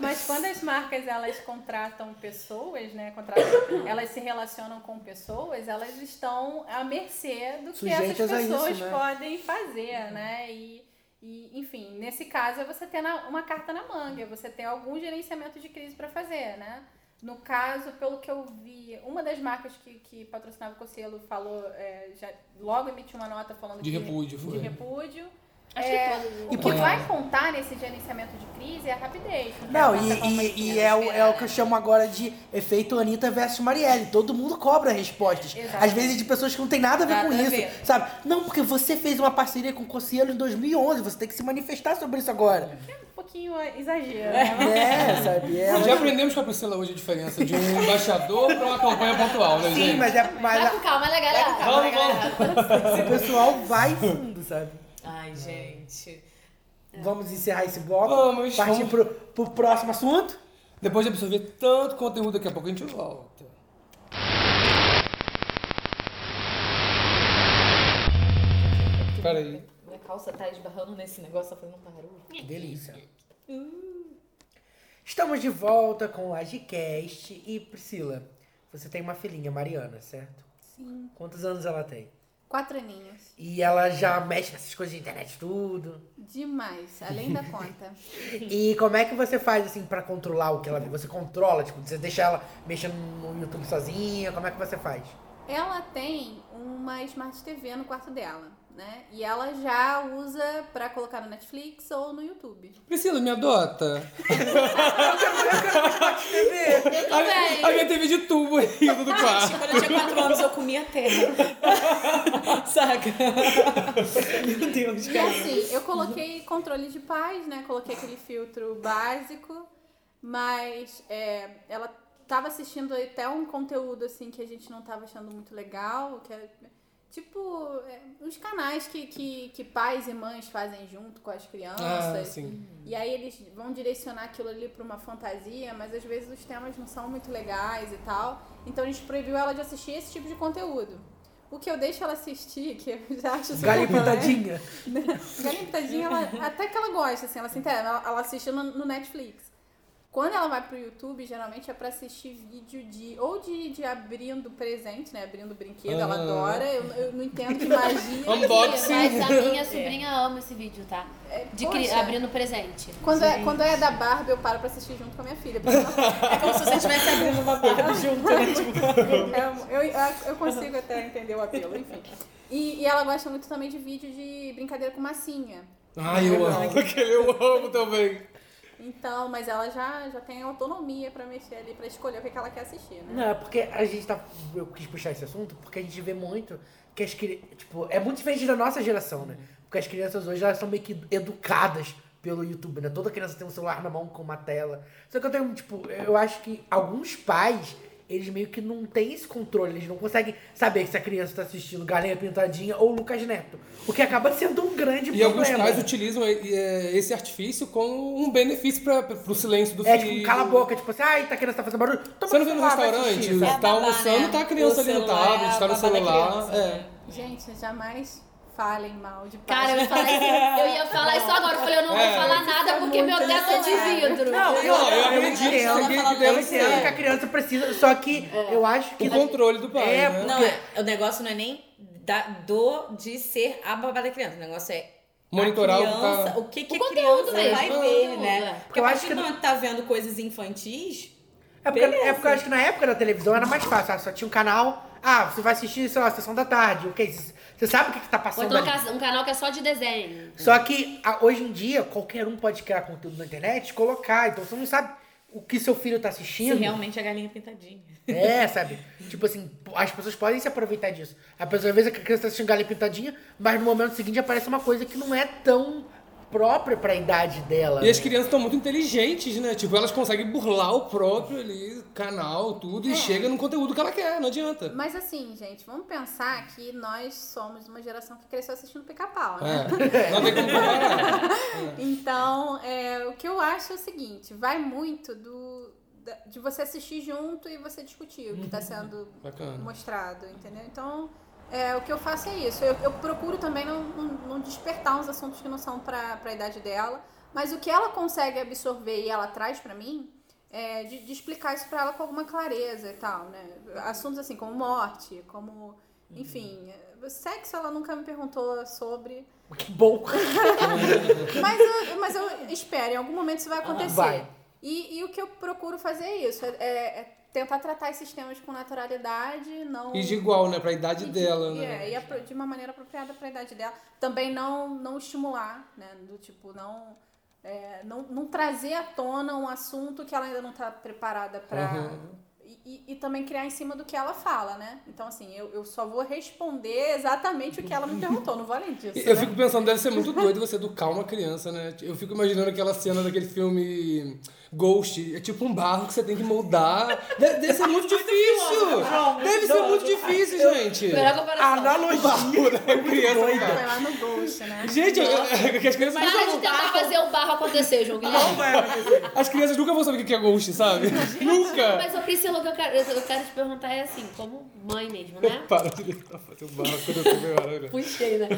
Mas quando as marcas elas contratam pessoas, né, contratam, elas se relacionam com pessoas, elas estão à mercê do que essas Sujeitas isso, pessoas né? podem fazer, né? E, e, enfim, nesse caso é você ter na- uma carta na manga, é você ter algum gerenciamento de crise para fazer, né? No caso, pelo que eu vi, uma das marcas que, que patrocinava o Cocielo falou, é, já logo emitiu uma nota falando De que- repúdio, foi. de repúdio. Acho É, que o que vai contar nesse gerenciamento de crise é a rapidez. Não, a nossa e, e, e é, o, é o que eu chamo agora de efeito Anitta versus Marielle. Todo mundo cobra respostas. Exatamente. Às vezes de pessoas que não tem nada a ver Nada com a isso. ver. Sabe? Não, porque você fez uma parceria com o Cossielo em 2011. Você tem que se manifestar sobre isso agora. Um pouquinho exagero, né? É, sabe? É, Já aprendemos com a Priscila hoje a diferença de um embaixador pra uma campanha pontual, né, Sim, gente? mas, é, Vai mas com calma, né, galera? Vamos, vamos. o pessoal vai fundo, sabe? Ai, gente. Vamos encerrar esse bloco. Vamos, Partir vamos. pro, pro próximo assunto. Depois de absorver tanto conteúdo, daqui a pouco a gente volta. Peraí. Minha calça tá esbarrando nesse negócio, tá fazendo um barulho. Delícia. Estamos de volta com o Agicast. E Priscila, você tem uma filhinha, Mariana, certo? Sim. Quantos anos ela tem? Quatro aninhos. E ela já mexe nessas coisas de internet tudo. Demais, além da conta. E como é que você faz assim pra controlar o que ela vê? Você controla, tipo, você deixa ela mexendo no YouTube sozinha? Como é que você faz? Ela tem uma Smart TV no quarto dela, né? E ela já usa pra colocar no Netflix ou no YouTube. Priscila, me adota. Tudo bem. A minha TV de tubo aí do quarto. Quando eu tinha 4 anos, eu comia terra. Saca? Meu Deus, E assim, eu coloquei controle de paz, né? Coloquei aquele filtro básico, mas é, ela tava assistindo até um conteúdo assim que a gente não tava achando muito legal, que é tipo é, uns canais que, que, que pais e mães fazem junto com as crianças. Ah, sim. E aí eles vão direcionar aquilo ali para uma fantasia, mas às vezes os temas não são muito legais e tal. Então a gente proibiu ela de assistir esse tipo de conteúdo. O que eu deixo ela assistir, que eu já acho super Galinha polêmico, pintadinha? Galinha Pitadinha, ela, até que ela gosta, assim, ela interessa, ela, ela assiste no, no Netflix. Quando ela vai pro YouTube, geralmente é pra assistir vídeo de. Ou de, de abrindo presente, né? Abrindo brinquedo, ela Ah. adora. Eu, eu não entendo que magia. Unboxing. Mas a minha sobrinha ama esse vídeo, tá? De cri- abrindo presente. Quando é, quando é da Barbie, eu paro pra assistir junto com a minha filha. porque ela- É como se você estivesse abrindo uma barra junto, né? Tipo, É, eu, eu, eu consigo até entender o apelo, enfim. E, e ela gosta muito também de vídeo de brincadeira com massinha. Ai, eu amo aquele, eu amo também. Então, mas ela já, já tem autonomia pra mexer ali, pra escolher o que, que ela quer assistir, né? Não, é porque a gente tá. Eu quis puxar esse assunto porque a gente vê muito que as crianças. Tipo, é muito diferente da nossa geração, né? Porque as crianças hoje elas são meio que educadas pelo YouTube, né? Toda criança tem um celular na mão com uma tela. Só que eu tenho, tipo, eu acho que alguns pais. Eles meio que não têm esse controle, eles não conseguem saber se a criança tá assistindo Galinha Pintadinha ou Lucas Neto. O que acaba sendo um grande E alguns problema. pais utilizam é, esse artifício como um benefício pra, pro silêncio do É filho. tipo, cala a boca, tipo assim, ai, tá criança tá fazendo barulho. Toma Você não vê no restaurante, assistir, tá? É almoçando, né? tá a criança O ali no celular, tablet, tá no celular. criança, é. né? Gente, jamais falem mal de pais. Cara, eu ia falar isso, eu ia falar isso agora. Eu falei, eu não vou É. falar nada porque meu teto é de vidro. Não, eu, Não, eu eu acredito eu entendo que a criança precisa, só que eu acho que... O controle do pai, É, né? Não, é, o negócio não é nem da, do de ser a babá da criança. O negócio é Monitorar o que criança, tá- o que, que O a conteúdo criança mesmo, vai o ver, né? é. Porque Eu acho que que tá vendo coisas infantis, É porque, é porque eu acho que na época da televisão era mais fácil. ah, Só tinha um canal. Ah, você vai assistir, sei lá, a sessão da tarde. Ok, você você sabe o que, que tá Ou passando então um ali. um canal que é só de desenho. Só que hoje em dia, qualquer um pode criar conteúdo na internet e colocar. Então você não sabe o que seu filho tá se assistindo. realmente a galinha pintadinha. É, sabe? tipo assim, as pessoas podem se aproveitar disso. A pessoa, às vezes, a criança tá assistindo galinha pintadinha, mas no momento seguinte aparece uma coisa que não é tão própria pra idade dela. E as né? crianças estão muito inteligentes, né? Tipo, elas conseguem burlar o próprio ali, canal, tudo, É. e chega no conteúdo que ela quer, não adianta. Mas assim, gente, vamos pensar que nós somos uma geração que cresceu assistindo pica-pau, né? É. Não tem como comparar. Então, é, o que eu acho é o seguinte, vai muito do de você assistir junto e você discutir o que está sendo Bacana. mostrado, entendeu? Então, é, o que eu faço é isso. Eu, eu procuro também não, não, não despertar uns assuntos que não são para a idade dela, mas o que ela consegue absorver e ela traz para mim, é de, de explicar isso para ela com alguma clareza e tal, né? Assuntos assim como morte, como... Enfim, é, sexo ela nunca me perguntou sobre, Que bom. mas eu, mas eu espero, em algum momento isso vai acontecer. Vai. E, e o que eu procuro fazer é isso, é- é tentar tratar esses temas com naturalidade, não... E de igual, né? Pra idade e de- dela, né? É, e apro- de uma maneira apropriada para a idade dela. Também não, não estimular, né? Do tipo, não, é, não, não trazer à tona um assunto que ela ainda não está preparada para... Uhum. E, e- também criar em cima do que ela fala, né? Então, assim, eu, eu só vou responder exatamente o que ela me perguntou, não vou além disso. Eu né? fico pensando, deve ser muito doido você educar uma criança, né? Eu fico imaginando aquela cena daquele filme Ghost. É tipo um barro que você tem que moldar. Deve, deve ser muito difícil! Deve ser muito difícil, gente! Analogia. né? Criança, Foi lá no Ghost, né? Gente, eu- eu- que as crianças, Para de tentar fazer o barro acontecer, João Guilherme. as crianças nunca vão saber o que é Ghost, sabe? nunca! Mas, ô Priscila, eu quero, eu quero te perguntar é assim, como mãe mesmo, né? Para de fazer o barro quando eu tô meio Puxei, né?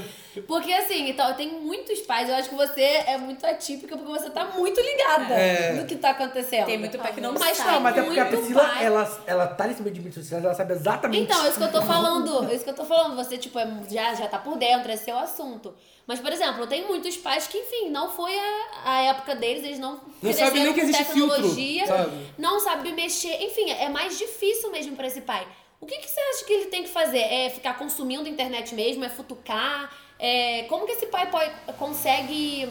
Porque assim, então, tem muitos pais, eu acho que você é muito atípica porque você tá muito ligada É. no que tá acontecendo. Tem muito pai que não Mas sabe. Não, mas é porque a Priscila, pai- ela, ela tá nesse meio de mídias sociais, ela sabe exatamente. Então, é isso que eu tô falando. É isso que eu tô falando. Você, tipo, é- já, já tá por dentro, é seu assunto. Mas, por exemplo, tem muitos pais que, enfim, não foi a, a época deles, eles não cresceram sabe nem que existe tecnologia, filtro, sabe? não sabe mexer. Enfim, é mais difícil mesmo pra esse pai. O que, que você acha que ele tem que fazer? É ficar consumindo internet mesmo? É futucar? É, como que esse pai pode, consegue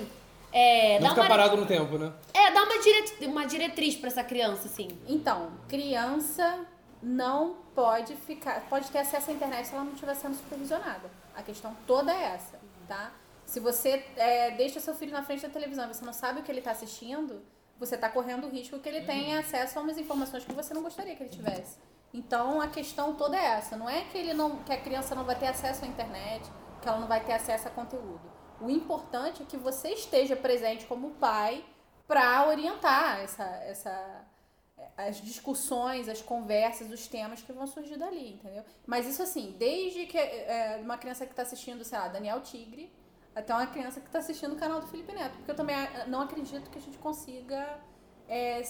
é, Não ficar uma, parado no tempo, né? é, dar uma, diret, uma diretriz pra essa criança, assim? Então, criança não pode ficar, pode ter acesso à internet se ela não estiver sendo supervisionada. A questão toda é essa, tá? Se você é, deixa seu filho na frente da televisão e você não sabe o que ele está assistindo, você está correndo o risco que ele tenha acesso a umas informações que você não gostaria que ele tivesse. Então a questão toda é essa, não é que ele não, que a criança não vai ter acesso à internet, que ela não vai ter acesso a conteúdo. O importante é que você esteja presente como pai para orientar essa, essa as discussões, as conversas, os temas que vão surgir dali, entendeu? Mas isso assim, desde que é, uma criança que está assistindo, sei lá, Daniel Tigre, até uma criança que está assistindo o canal do Felipe Neto. Porque eu também ah, não acredito que a gente consiga é,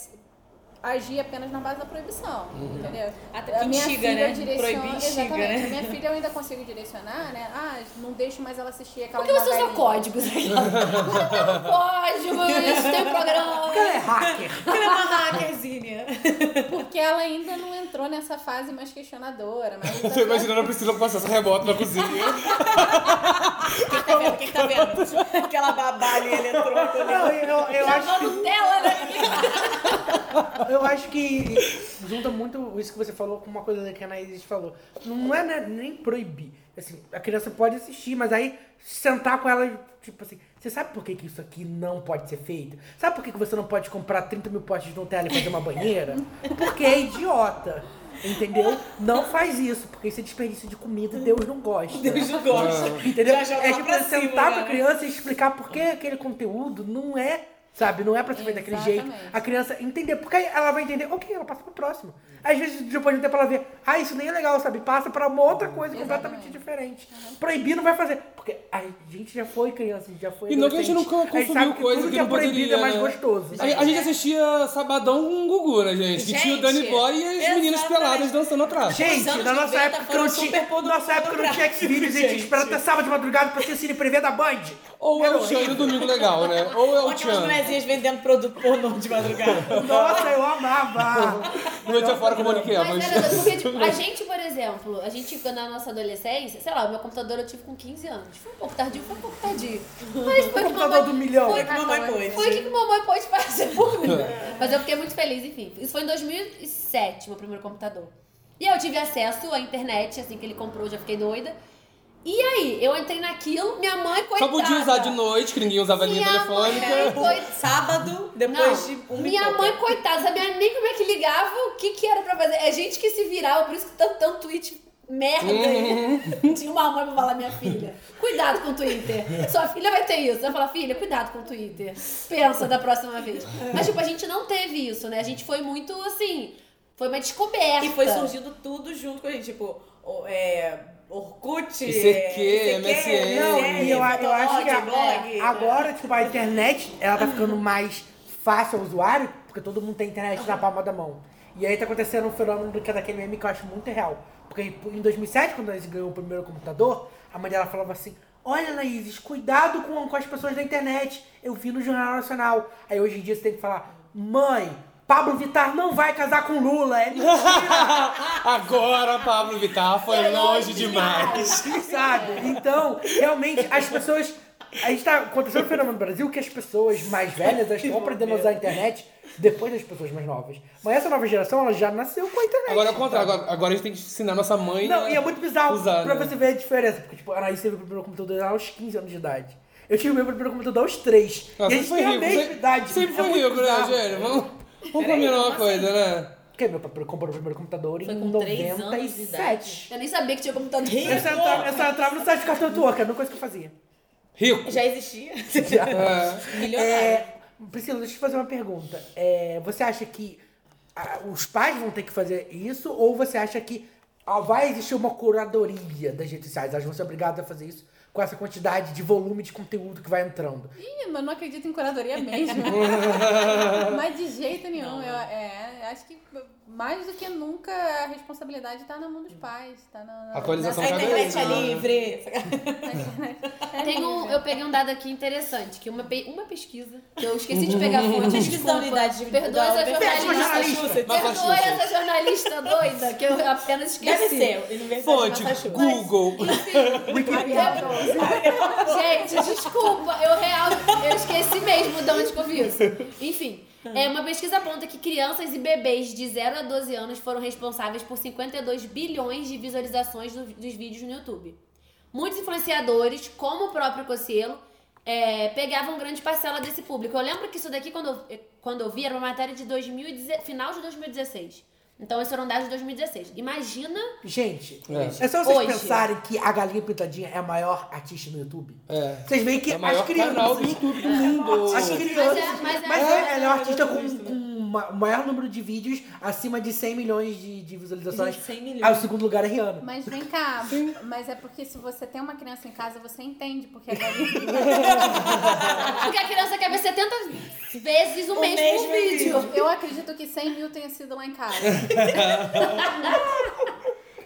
agir apenas na base da proibição, entendeu? Até a que minha instiga, filha né? direciona, Proibir instiga, né? A minha filha eu ainda consigo direcionar, né? Ah, não deixo mais ela assistir aquela Por que você usa códigos? Código, isso tem um programa. Porque ela é hacker. Ela é uma hackerzinha. Porque ela ainda não entrou nessa fase mais questionadora. Mas Tô imaginando a Priscila com acesso remoto na cozinha. Quem tá vendo? Quem tá vendo? Aquela babá ali eletrônica. Não, eu, eu acho Tá Nutella, né? Eu acho que junta muito isso que você falou com uma coisa que a Anaíses falou. Não é né, nem proibir. Assim, a criança pode assistir, mas aí sentar com ela, tipo assim, você sabe por que, que isso aqui não pode ser feito? Sabe por que, que você não pode comprar 30 mil potes de Nutella e fazer uma banheira? Porque é idiota. Entendeu? Não faz isso, porque isso é desperdício de comida e Deus não gosta. Deus não gosta. Entendeu? Já joga É tipo sentar com a né? criança e explicar por que aquele conteúdo não é, sabe, não é pra ser feito daquele jeito. Exatamente. A criança entender, porque aí ela vai entender, ok, ela passa pro próximo. Às vezes, depois de um tempo, ela vê, ah, isso nem é legal, sabe? Passa pra uma outra coisa completamente diferente. Proibir não vai fazer, porque a gente já foi criança, a gente já foi E não que a gente nunca gente consumiu coisa tudo que que é não proibido poderia, é mais né? gostoso. A, a gente assistia Sabadão com o Gugu, né, gente? Que tinha o Danny Gente, Boy e as meninas exatamente. peladas dançando atrás. Gente, na nossa 90 época, não tinha, nossa época não tinha Xvideos, a gente esperar até sábado de madrugada pra assistir Cine Privê da Band. Ou é o Tchan do Domingo Legal, né? Ou é o Tchan. mulherzinhas vendendo produto pornô de madrugada. Nossa, eu amava. Noite afora com o Monique Evans. a gente, por exemplo, a gente na nossa adolescência, sei lá, o meu computador eu tive com 15 anos. Foi um pouco tardio, foi um pouco tardio. Mas foi o que computador mamãe- do milhão. Foi, que mamãe pôde. Foi o que mamãe pôde fazer por mim. Mas eu fiquei muito feliz, enfim. Isso foi em 2007, meu primeiro computador. E aí eu tive acesso à internet, assim que ele comprou, eu já fiquei doida. E aí, eu entrei naquilo, minha mãe, coitada. Só podia usar de noite, que ninguém usava linha Minha mãe, telefônica. coitada. Sábado, depois de Não, um minha mãe, coitada, sabia nem como é que ligava, o que que era pra fazer. É gente que se virava, por isso que tanto, tanto tweet merda aí. Tinha uma mãe pra falar, minha filha, cuidado com o Twitter. Sua filha vai ter isso. Ela fala, filha, cuidado com o Twitter. Pensa da próxima vez. Mas, tipo, a gente não teve isso, né? A gente foi muito, assim, foi uma descoberta. E foi surgindo tudo junto com a gente, tipo, o- é, Orkut, ICQ, MSN. Não, e eu, eu acho que a- blog, agora, tipo, a internet, ela tá ficando mais fácil ao usuário, porque todo mundo tem internet na palma da mão. E aí tá acontecendo um fenômeno que é daquele meme que eu acho muito real. Porque em 2007, quando a Anaíses ganhou o primeiro computador, a mãe dela falava assim, olha, Anaíses, cuidado com, com as pessoas da internet. Eu vi no Jornal Nacional. Aí hoje em dia você tem que falar, mãe, Pablo Vittar não vai casar com Lula. É. Agora Pablo Vittar foi longe demais. Sabe? Então, realmente, as pessoas. A gente tá acontecendo um fenômeno no Brasil que as pessoas mais velhas estão aprendendo a usar a internet depois das pessoas mais novas. Mas essa nova geração, ela já nasceu com a internet. Agora é o contrário, agora, agora a gente tem que ensinar nossa mãe Não, a e é muito bizarro usar, pra né? você ver a diferença. Porque, tipo, a Anaís teve o primeiro computador aos 15 anos de idade. Eu tive o meu primeiro computador aos 3. Nossa, e a gente foi tem a rico, mesma sempre- idade. Sempre É foi muito rico, né, bizarro. Gênio? Vamos, vamos combinar uma coisa, né? Porque meu pai comprou o primeiro computador em Foi com três anos de 97. Eu nem sabia que tinha computador. Eu só entrava, eu só entrava no site de Cartoon Network, era a única coisa que eu fazia. Rico. Já existia. É. Milionário. É, Priscila, deixa eu te fazer uma pergunta. É, você acha que ah, os pais vão ter que fazer isso ou você acha que ah, vai existir uma curadoria das redes sociais? Elas vão ser obrigadas a fazer isso com essa quantidade de volume de conteúdo que vai entrando. Ih, mas não acredito em curadoria mesmo. mas de jeito nenhum. Eu, é, acho que mais do que nunca a responsabilidade tá na mão dos pais. Tá na, na, Atualização A cada internet é né? livre. É Tem um, eu peguei um dado aqui interessante, que uma, pe- uma pesquisa, que eu esqueci de pegar a fonte, Pesquisa desculpa. da unidade de- Perdoe da essa jornalista. Perdoe essa jornalista doida, que eu apenas esqueci. Deve ser, Fonte. Google. Gente, desculpa, eu real, eu esqueci mesmo de onde que eu vi isso. Enfim, é, uma pesquisa aponta que crianças e bebês de 0 a 12 anos foram responsáveis por 52 bilhões de visualizações do- dos vídeos no YouTube. Muitos influenciadores, como o próprio Cocielo, é, pegavam grande parcela desse público. Eu lembro que isso daqui, quando eu, quando eu vi, era uma matéria de 2010, final de 2016. Então, esses foram dados de 2016. Imagina Gente, É. é, só vocês Hoje. pensarem que a Galinha Pintadinha é a maior artista no YouTube. É. Vocês veem que É o maior as crianças. canal do YouTube do mundo. As crianças. Mas é- Mas, mas é- é, ela é uma artista com, com ma- o maior número de vídeos acima de 100 milhões de, de visualizações. Gente, 100 milhões. Ah, o segundo lugar é Rihanna. Mas vem cá, mas é porque se você tem uma criança em casa, você entende porque a galinha. Porque a criança quer ver 70 vezes o, O mesmo, mesmo vídeo. Eu acredito que 100 mil tenha sido lá em casa.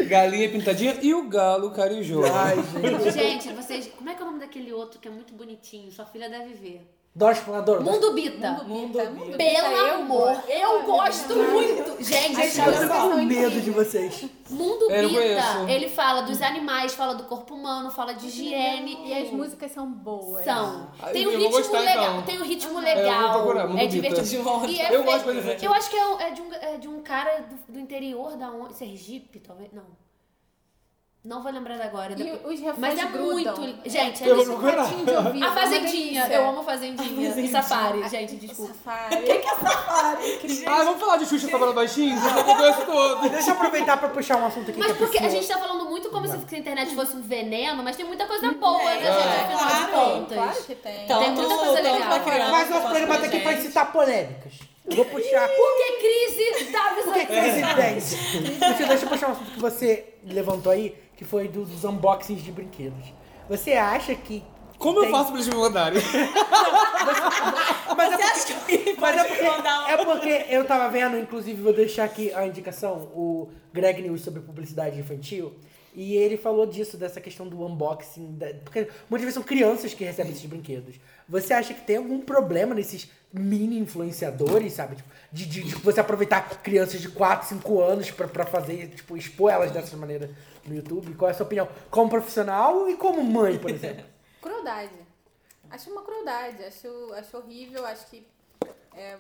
Galinha pintadinha e o galo carijó. Ai, gente. Gente, vocês. Como é que é o nome daquele outro que é muito bonitinho? Sua filha deve ver. Dós Planador. Mundo Bita. Mundo Bita, Mundo Bita, Pelo eu amor, gosto. eu gosto muito. Gente, Gente, eu- eu tô com medo de vocês. Mundo Eu Bita, conheço. ele fala dos animais, fala do corpo humano, fala de higiene. E as músicas são boas. São. Ah, Tem um ritmo gostar, legal. então. Tem um ritmo eu legal. vou procurar, Mundo é Bita. divertido. E é Eu gosto de. Eu acho que é, é de, um, é de um cara do, do interior da onde? Sergipe, talvez? Não. Não vou lembrar agora. E depois- os refrões Mas é grudam. muito. Gente, é Eu isso. de A Fazendinha. Eu amo Fazendinha. E Safari, gente, desculpa. Safari. Ah, vamos falar de Xuxa falando baixinho? Eu conheço todo. Deixa eu aproveitar pra puxar um assunto aqui Mas que a porque a pessoa- gente tá falando muito como se a internet fosse um veneno, mas tem muita coisa boa, né, gente? é, Afinal de claro. contas. Claro que tem. Tem muita coisa legal. Mas o nosso programa tá aqui pra gente. incitar polêmicas. Eu vou puxar. Por que crise da Por que presidente? Você, deixa eu puxar um assunto que você levantou aí, que foi do- dos unboxings de brinquedos. Você acha que. Como eu tem- faço pra eles me mandarem? Mas é Você acha que Mas é porque, mandar é porque eu tava vendo, inclusive, vou deixar aqui a indicação, o Greg News sobre publicidade infantil. E ele falou disso, dessa questão do unboxing. da- porque muitas vezes são crianças que recebem esses brinquedos. Você acha que tem algum problema nesses mini influenciadores, sabe? Tipo, de, de, de você aproveitar crianças de 4, 5 anos pra, pra fazer, tipo, expor elas dessa maneira no YouTube? Qual é a sua opinião? Como profissional e como mãe, por exemplo? Crueldade. Acho uma crueldade. Acho, acho horrível. Acho que. é,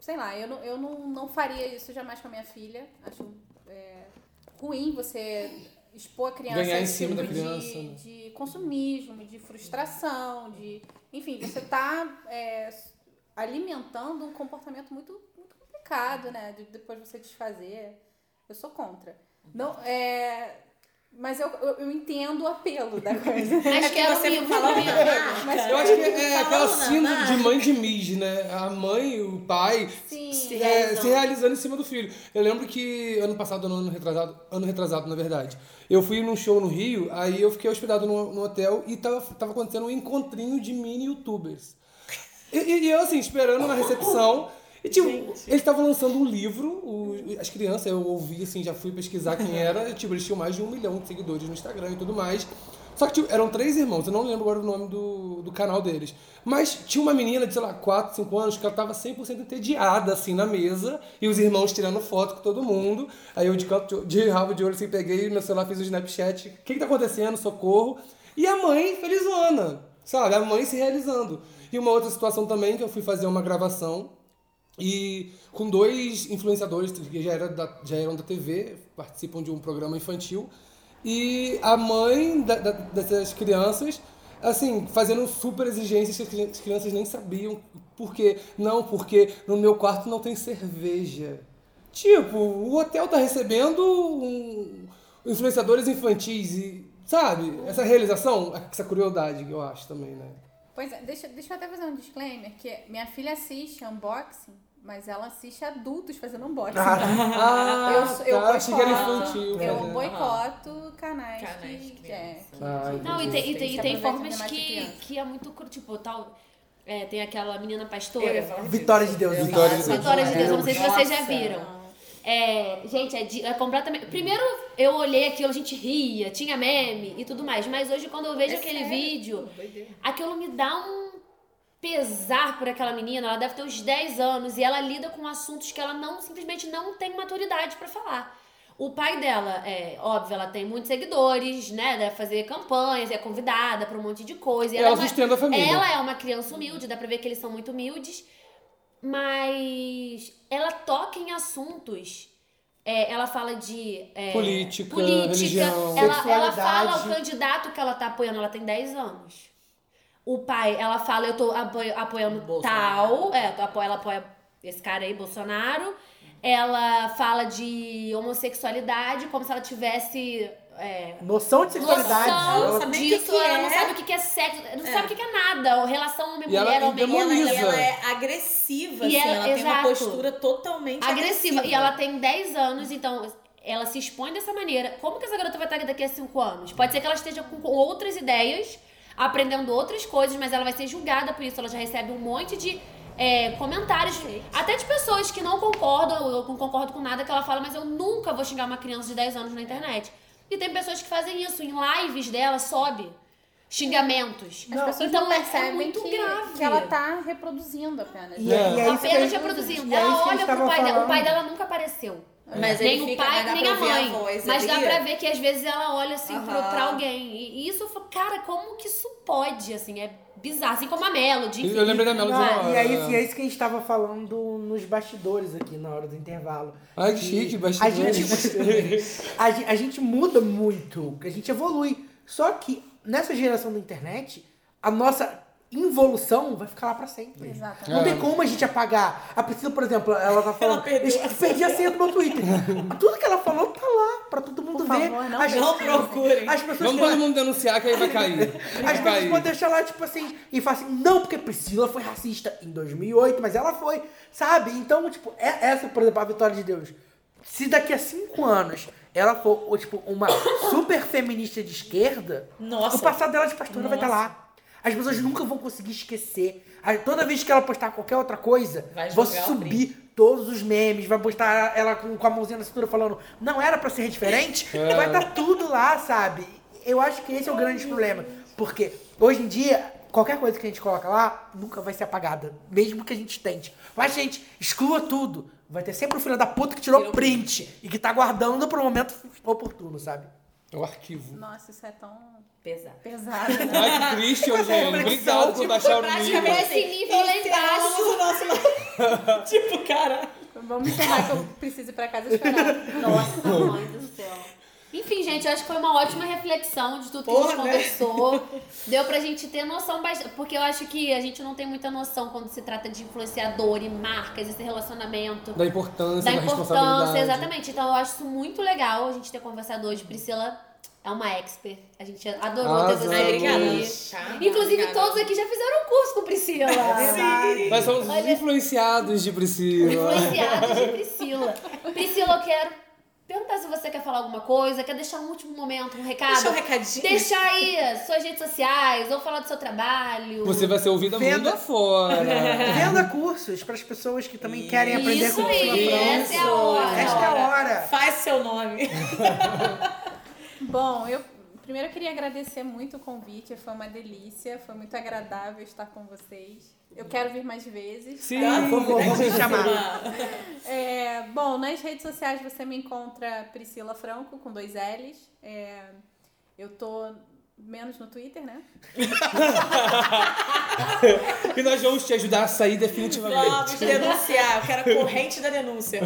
sei lá, eu, não, eu não, não faria isso jamais com a minha filha. Acho é, ruim você expor a criança Ganhar a em esse cima da tipo criança, de, né? de consumismo, de frustração, de. Enfim, você tá é, alimentando um comportamento muito, muito complicado, né? De depois você desfazer. Eu sou contra. Não, é, mas eu, eu, eu entendo o apelo da coisa. Mas que quero você um falou amigo. Eu acho que é aquela Falando, síndrome né? de mãe de Miss, né? A mãe e o pai Sim. Se é, realizando. se realizando em cima do filho. Eu lembro que ano passado, ano, ano retrasado, ano retrasado, na verdade, eu fui num show no Rio, aí eu fiquei hospedado no, no hotel e tava, tava acontecendo um encontrinho de mini youtubers. E, e- eu, assim, esperando na recepção. E, tipo, eles estavam lançando um livro, o- as crianças, eu ouvi, assim, já fui pesquisar quem era. e, tipo, eles tinham mais de um milhão de seguidores no Instagram e tudo mais. Só que tipo, eram três irmãos, eu não lembro agora o nome do, do canal deles. Mas tinha uma menina de, sei lá, 4, 5 anos que ela tava 100% entediada, assim, na mesa. E os irmãos tirando foto com todo mundo. Aí eu, de, canto- de rabo de olho, assim, peguei meu celular, fiz o Snapchat. O que que tá acontecendo? Socorro. E a mãe felizona, sabe? A mãe se realizando. E uma outra situação também, que eu fui fazer uma gravação e com dois influenciadores que já, era da, já eram da TV, participam de um programa infantil. E a mãe da- da- dessas crianças, assim, fazendo super exigências que as cri- as crianças nem sabiam. Por quê? Não, porque no meu quarto não tem cerveja. Tipo, o hotel tá recebendo um- influenciadores infantis e, sabe? Essa realização, essa que eu acho também, né? Pois é, deixa, deixa eu até fazer um disclaimer, que minha filha assiste unboxing, mas ela assiste adultos fazendo unboxing. Ah, eu, sou- eu tá, que era boicoto- infantil. Eu boicoto canais, Canais de que, é, que Ah, Não, e tem, e tem, e tem formas que, que é muito tipo, tal. é, tem aquela menina Eu pastora. Vitória de Deus. Eu ia Vitória de Deus. Vitória de Deus, eu não sei se vocês já Nossa. viram. É, gente, é, de- é completamente. Primeiro eu olhei aquilo, a gente ria, tinha meme e tudo mais. Mas hoje, quando eu vejo É aquele sério? vídeo, aquilo me dá um pesar por aquela menina. Ela deve ter uns 10 anos e ela lida com assuntos que ela não simplesmente não tem maturidade pra falar. O pai dela, é óbvio, ela tem muitos seguidores, né? Deve fazer campanhas, é convidada pra um monte de coisa. E Ela é uma- sustenta a família. Ela é uma criança humilde, dá pra ver que eles são muito humildes. Mas ela toca em assuntos. é, ela fala de é, Política, política. religião. Ela, ela fala o candidato que ela tá apoiando, ela tem 10 anos. O pai, ela fala, eu tô apoio- apoiando Bolsonaro. tal. É, ela apoia esse cara aí, Bolsonaro. Ela fala de homossexualidade, como se ela tivesse. É, Noção de sexualidade. noção Ela- sabe o que disso, que ela não é. sabe o que é sexo, não sabe o que é nada, relação E homem-mulher, ela. E ela é agressiva, E assim, ela- ela, tem uma exato. postura totalmente agressiva. agressiva. E ela tem 10 anos, então ela se expõe dessa maneira. Como que essa garota vai estar daqui a 5 anos? Pode ser que ela esteja com com outras ideias, aprendendo outras coisas, mas ela vai ser julgada por isso. Ela já recebe um monte de é, comentários, até de pessoas que não concordam, eu não concordo com nada que ela fala, mas eu nunca vou xingar uma criança de 10 anos na internet. E tem pessoas que fazem isso, em lives dela sobe xingamentos. As pessoas então não é- percebem é muito que, grave. que ela tá reproduzindo apenas. E, é- e é que Apenas a- reproduzindo. é Ela olha pro pai dela. O pai falando. dela nunca apareceu. Mas nem ele o fica, pai, dar nem a a mãe. voz mas dá pra ver que às vezes ela olha assim pro, Aham. pra alguém. E isso, eu falo, cara, como que isso pode? Assim, é bizarro. Assim como a Melody. enfim. Eu lembrei da Melody na hora. e é isso, e é isso que a gente tava falando nos bastidores aqui na hora do intervalo. Ai, que Que chique, A bastidores. gente, a, a gente muda muito, a gente evolui. Só que nessa geração da internet, a nossa involução vai ficar lá pra sempre. Exatamente. Não tem como a gente apagar. A Priscila, por exemplo, ela tá falando. perdeu eu perdi a senha do meu Twitter. Tudo que ela falou tá lá, pra todo mundo Por ver. favor, não as, Não procurem. as pessoas Vamos todo mundo denunciar que aí vai cair. as Vai pessoas cair. podem deixar lá, tipo assim, e falar assim, não, porque Priscila foi racista em 2008, mas ela foi, sabe? Então, tipo, é essa, por exemplo, a Vitória de Deus. Se daqui a cinco anos ela for, tipo, uma super feminista de esquerda, Nossa. o passado dela de pastora vai estar lá. As pessoas nunca vão conseguir esquecer. Toda vez que ela postar qualquer outra coisa, Vai vou subir todos os memes, vai postar ela com, com a mãozinha na cintura falando, não era pra ser diferente, vai estar tudo lá, sabe? Eu acho que esse é o grande problema. Porque hoje em dia, qualquer coisa que a gente coloca lá nunca vai ser apagada. Mesmo que a gente tente. Mas, gente, exclua tudo. Vai ter sempre o filho da puta que tirou print e que tá guardando pro momento oportuno, sabe? É o arquivo. Nossa, isso é tão Pesado. pesado, né? Ai, que triste, Eugênio. Obrigado por baixar o nível. Esse nível lá embaixo. o nosso lado. tipo, cara. Vamos encerrar que eu preciso ir pra casa chorar. Nossa, mãe do céu. Enfim, gente, eu acho que foi uma ótima reflexão de tudo que a gente Porra, né? conversou. Deu pra gente ter noção bastante. Porque eu acho que a gente não tem muita noção quando se trata de influenciador e marcas, esse relacionamento. Da importância, Da da, importância, responsabilidade. exatamente. Então eu acho isso muito legal a gente ter conversado hoje. Priscila é uma expert. A gente adorou ter você Ai, obrigada. aqui. Tá? Inclusive, Obrigada. todos aqui já fizeram um curso com Priscila. Nós somos os Olha- influenciados de Priscila. Influenciados de Priscila. Priscila, eu quero perguntar se você quer falar alguma coisa, quer deixar um último momento, um recado. Deixa um recadinho. Deixa aí suas redes sociais, ou falar do seu trabalho. Você vai ser ouvida Venda- mundo afora. Venda cursos para as pessoas que também querem aprender Isso com aí, Priscila essa é a hora. Esta é a hora. Faz seu nome. Bom, eu primeiro eu queria agradecer muito o convite, foi uma delícia, foi muito agradável estar com vocês. Eu quero vir mais vezes. Sim. Por favor, vamos chamar. É, bom, nas redes sociais você me encontra Priscila Franco, com dois L's. É, eu tô menos no Twitter, né? E nós vamos te ajudar a sair definitivamente. Vamos denunciar. Eu quero a corrente da denúncia.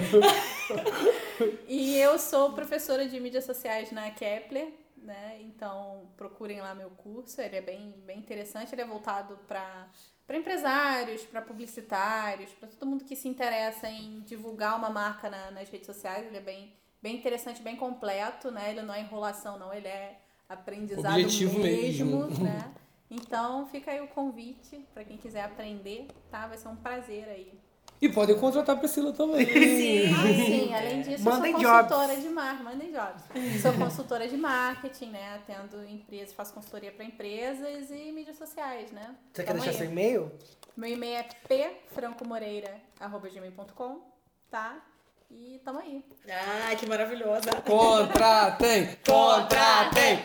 E eu sou professora de mídias sociais na Kepler, né? Então procurem lá meu curso, ele é bem, bem interessante, ele é voltado para para empresários, para publicitários, para todo mundo que se interessa em divulgar uma marca na- nas redes sociais. Ele é bem, bem interessante, bem completo, né? Ele não é enrolação, não, ele é aprendizado Objetivo mesmo, mesmo. né? Então fica aí o convite para quem quiser aprender, tá? Vai ser um prazer aí. E podem contratar a Priscila também. Ah, sim, além disso, Mandem eu sou jobs. consultora de marketing. Mandem jobs. Sou consultora de marketing, né? Atendo empresas, faço consultoria para empresas e mídias sociais, né? Você quer deixar aí. seu e-mail? Meu e-mail é pfrancomoreira.gmail.com, tá? E tamo aí. Ai, que maravilhosa. Contratem! Contratem!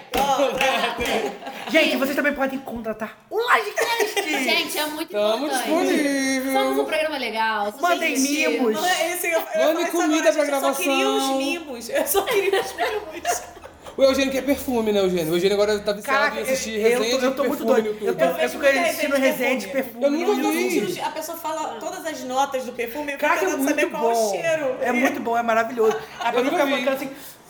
Gente, vocês também podem contratar o Livecast! Gente, é muito Estamos importante. disponíveis. Somos um programa legal. somos Mandem mimos. Não é esse, eu, eu Mande comida agora, pra gente, Eu só queria gravação. os mimos. Eu só queria os mimos. O Eugênio quer perfume, né, Eugênio? O Eugênio agora tá viciado Caraca, em assistir eu, eu, resenha tô, eu de tô muito perfume doido. no Eu YouTube. tô, Eu eu muita assistindo resenha de perfume. Eu nunca vi. A pessoa fala todas as notas do perfume, eu fico Caraca, é muito qual é o bom. cheiro. É muito bom, é maravilhoso. A pessoa nunca fica assim.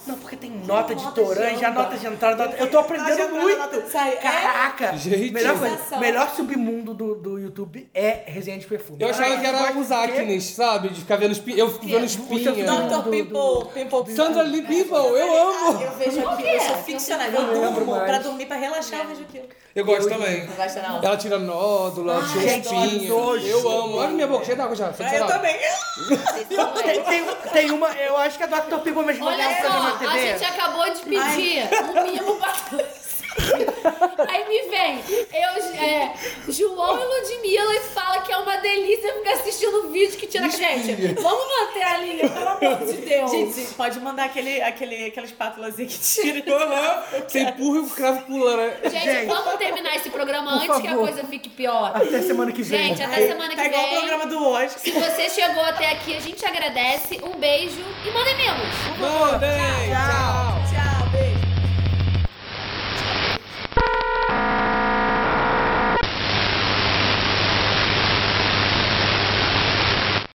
Não, porque tem nota de nota de toranja, nota de entrada. nota- Eu tô aprendendo entrada, muito. de saída. Caraca! Gente. melhor, coisa, melhor submundo do, do YouTube é resenha de perfume. Eu achava que era os acnes, sabe? De ficar vendo espinha. Eu fico vendo espinha. Dr. do- Pimple, Pimple Sandra Lee People, eu amo. Eu vejo aquilo, eu sou ficcionada. Eu durmo, pra dormir, pra relaxar, eu vejo aquilo. Eu gosto também. Não gosta não? Ela tira nódula, ela tira nojo. Eu amo. Olha minha boca cheia d'água já. Ah, eu também. Tem, tem, tem uma, eu acho que a Dr. People mesmo Olha só, a gente acabou de pedir um mimo pra Aí me vem eu, é, João e Ludmilla e fala que é uma delícia ficar assistindo o vídeo que tira. Gente, vamos manter a linha, pelo amor de Deus. Gente, pode mandar aquele, aquele, aquela espátulazinha que tira. Você empurra e o cravo pula, né? Gente, Gente, vamos terminar esse programa antes que a favor. coisa fique pior. Até semana que vem. Gente, até semana que Tá igual o vem. programa do Oscar. Se você chegou até aqui, a gente agradece. Um beijo e mandem mimos. Mandem! Tchau!